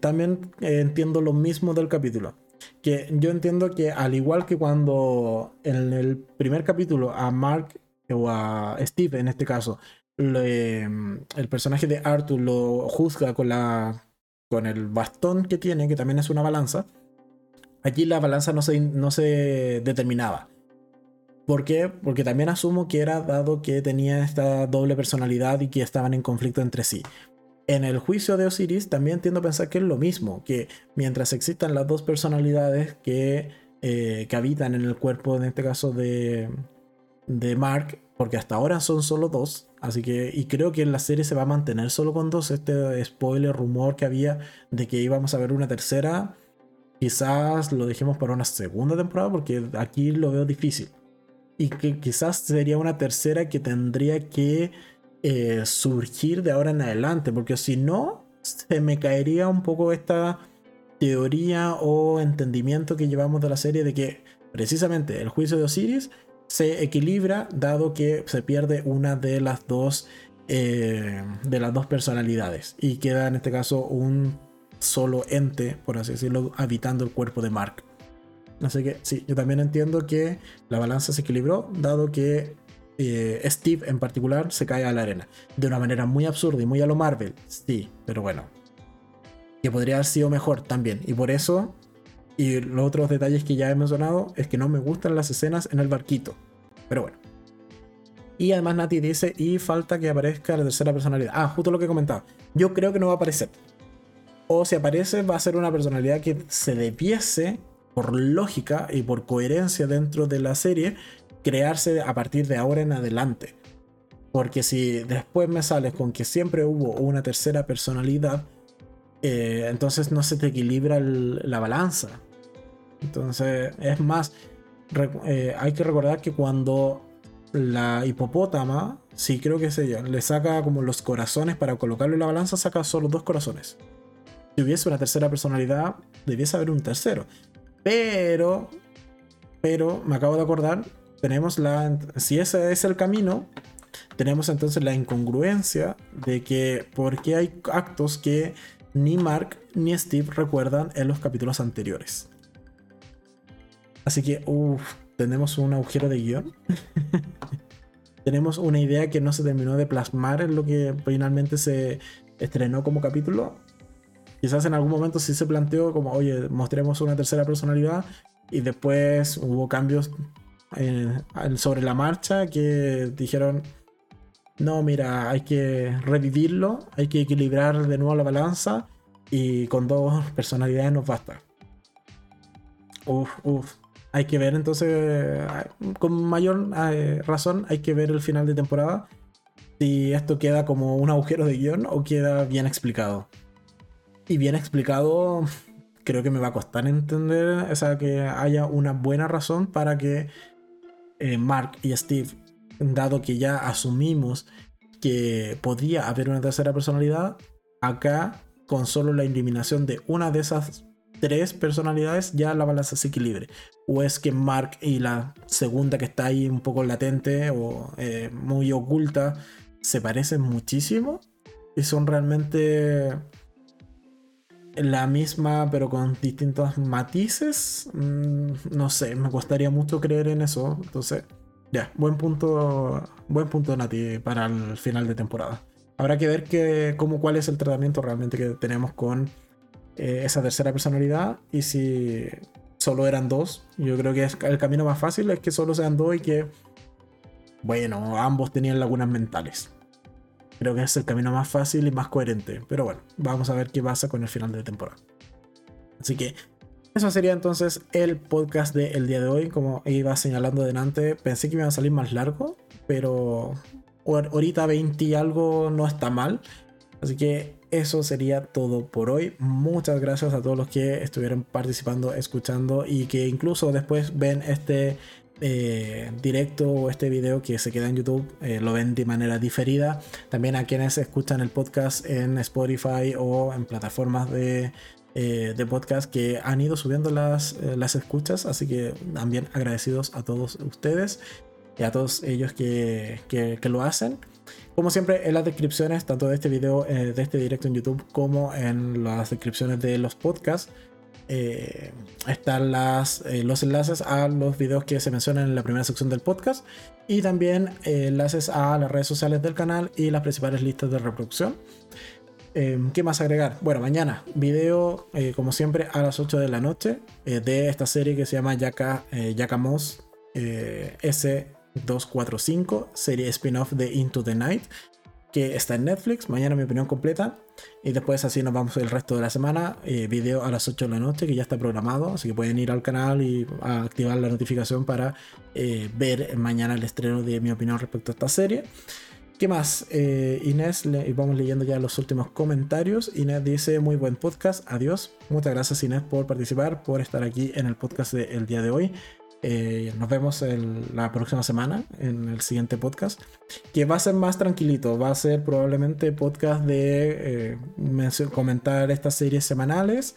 también eh, entiendo lo mismo del capítulo. Que yo entiendo que al igual que cuando en el primer capítulo a Mark o a Steve en este caso el personaje de Arthur lo juzga con, la, con el bastón que tiene, que también es una balanza, aquí la balanza no se, no se determinaba. ¿Por qué? Porque también asumo que era dado que tenía esta doble personalidad y que estaban en conflicto entre sí. En el juicio de Osiris también tiendo a pensar que es lo mismo, que mientras existan las dos personalidades que, eh, que habitan en el cuerpo, en este caso de, de Mark, porque hasta ahora son solo dos, Así que, y creo que en la serie se va a mantener solo con dos. Este spoiler, rumor que había de que íbamos a ver una tercera, quizás lo dejemos para una segunda temporada, porque aquí lo veo difícil. Y que quizás sería una tercera que tendría que eh, surgir de ahora en adelante, porque si no, se me caería un poco esta teoría o entendimiento que llevamos de la serie de que precisamente el juicio de Osiris se equilibra dado que se pierde una de las dos eh, de las dos personalidades y queda en este caso un solo ente, por así decirlo, habitando el cuerpo de Mark. Así que sí, yo también entiendo que la balanza se equilibró dado que eh, Steve en particular se cae a la arena. De una manera muy absurda y muy a lo Marvel, sí, pero bueno. Que podría haber sido mejor también. Y por eso y los otros detalles que ya he mencionado es que no me gustan las escenas en el barquito. Pero bueno. Y además Nati dice, y falta que aparezca la tercera personalidad. Ah, justo lo que he comentado. Yo creo que no va a aparecer. O si aparece va a ser una personalidad que se debiese, por lógica y por coherencia dentro de la serie, crearse a partir de ahora en adelante. Porque si después me sales con que siempre hubo una tercera personalidad, eh, entonces no se te equilibra la balanza. Entonces, es más, eh, hay que recordar que cuando la hipopótama, sí creo que es ella, le saca como los corazones para colocarlo en la balanza, saca solo dos corazones. Si hubiese una tercera personalidad, debiese haber un tercero. Pero, pero me acabo de acordar, tenemos la, si ese es el camino, tenemos entonces la incongruencia de que, porque hay actos que ni Mark ni Steve recuerdan en los capítulos anteriores. Así que, uff, tenemos un agujero de guion. <laughs> tenemos una idea que no se terminó de plasmar en lo que finalmente se estrenó como capítulo. Quizás en algún momento sí se planteó como, oye, mostremos una tercera personalidad y después hubo cambios eh, sobre la marcha que dijeron, no, mira, hay que revivirlo, hay que equilibrar de nuevo la balanza y con dos personalidades nos basta. Uf, uf. Hay que ver entonces, con mayor eh, razón, hay que ver el final de temporada. Si esto queda como un agujero de guion o queda bien explicado. Y bien explicado, creo que me va a costar entender, o sea, que haya una buena razón para que eh, Mark y Steve, dado que ya asumimos que podría haber una tercera personalidad, acá con solo la eliminación de una de esas tres personalidades ya la balanza se equilibre. O es que Mark y la segunda que está ahí un poco latente o eh, muy oculta se parecen muchísimo y son realmente la misma pero con distintos matices. Mm, no sé, me costaría mucho creer en eso. Entonces, ya, buen punto, buen punto Nati para el final de temporada. Habrá que ver que, cómo, cuál es el tratamiento realmente que tenemos con eh, esa tercera personalidad y si solo eran dos. Yo creo que el camino más fácil es que solo sean dos y que, bueno, ambos tenían lagunas mentales. Creo que es el camino más fácil y más coherente. Pero bueno, vamos a ver qué pasa con el final de temporada. Así que eso sería entonces el podcast del día de hoy. Como iba señalando delante, pensé que iba a salir más largo, pero ahorita 20 y algo no está mal. Así que eso sería todo por hoy. Muchas gracias a todos los que estuvieron participando, escuchando y que incluso después ven este eh, directo o este video que se queda en YouTube, eh, lo ven de manera diferida. También a quienes escuchan el podcast en Spotify o en plataformas de, eh, de podcast que han ido subiendo las, las escuchas. Así que también agradecidos a todos ustedes y a todos ellos que, que, lo hacen. Como siempre, en las descripciones, tanto de este video, eh, de este directo en YouTube, como en las descripciones de los podcasts, eh, están las, eh, los enlaces a los videos que se mencionan en la primera sección del podcast y también enlaces a las redes sociales del canal y las principales listas de reproducción. ¿Qué más agregar? Bueno, mañana video, como siempre, a las 8 de la noche de esta serie que se llama Yaka, S 245, serie spin-off de Into the Night, que está en Netflix. Mañana mi opinión completa. Y después así nos vamos el resto de la semana. Eh, video a las 8 de la noche que ya está programado. Así que pueden ir al canal y activar la notificación para eh, ver mañana el estreno de mi opinión respecto a esta serie. ¿Qué más? Eh, Inés, y vamos leyendo ya los últimos comentarios. Inés dice, muy buen podcast, adiós. Muchas gracias Inés por participar, por estar aquí en el podcast del día de hoy. Eh, nos vemos la próxima semana en el siguiente podcast, que va a ser más tranquilito, va a ser probablemente podcast de eh, comentar estas series semanales.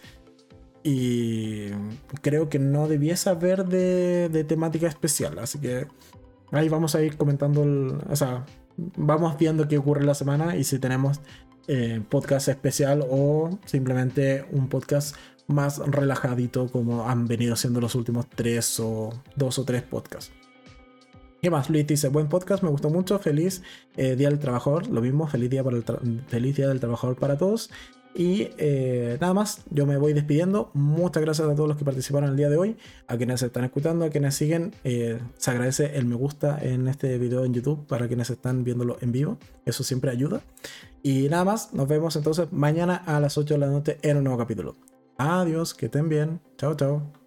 Y creo que no debiese haber de, de, temática especial, así que ahí vamos a ir comentando, o sea, vamos viendo qué ocurre la semana y si tenemos eh, podcast especial o simplemente un podcast más relajadito como han venido siendo los últimos tres o dos o tres podcasts. ¿Qué más? Luis dice, buen podcast, me gustó mucho, feliz eh, Día del Trabajador, lo mismo, feliz Día, para el feliz día del Trabajador para todos. Y eh, nada más, yo me voy despidiendo. Muchas gracias a todos los que participaron el día de hoy, a quienes están escuchando, a quienes siguen. Eh, se agradece el me gusta en este video en YouTube para quienes están viéndolo en vivo. Eso siempre ayuda. Y nada más, nos vemos entonces mañana a las 8 de la noche en un nuevo capítulo. Adiós, que estén bien. Chao, chao.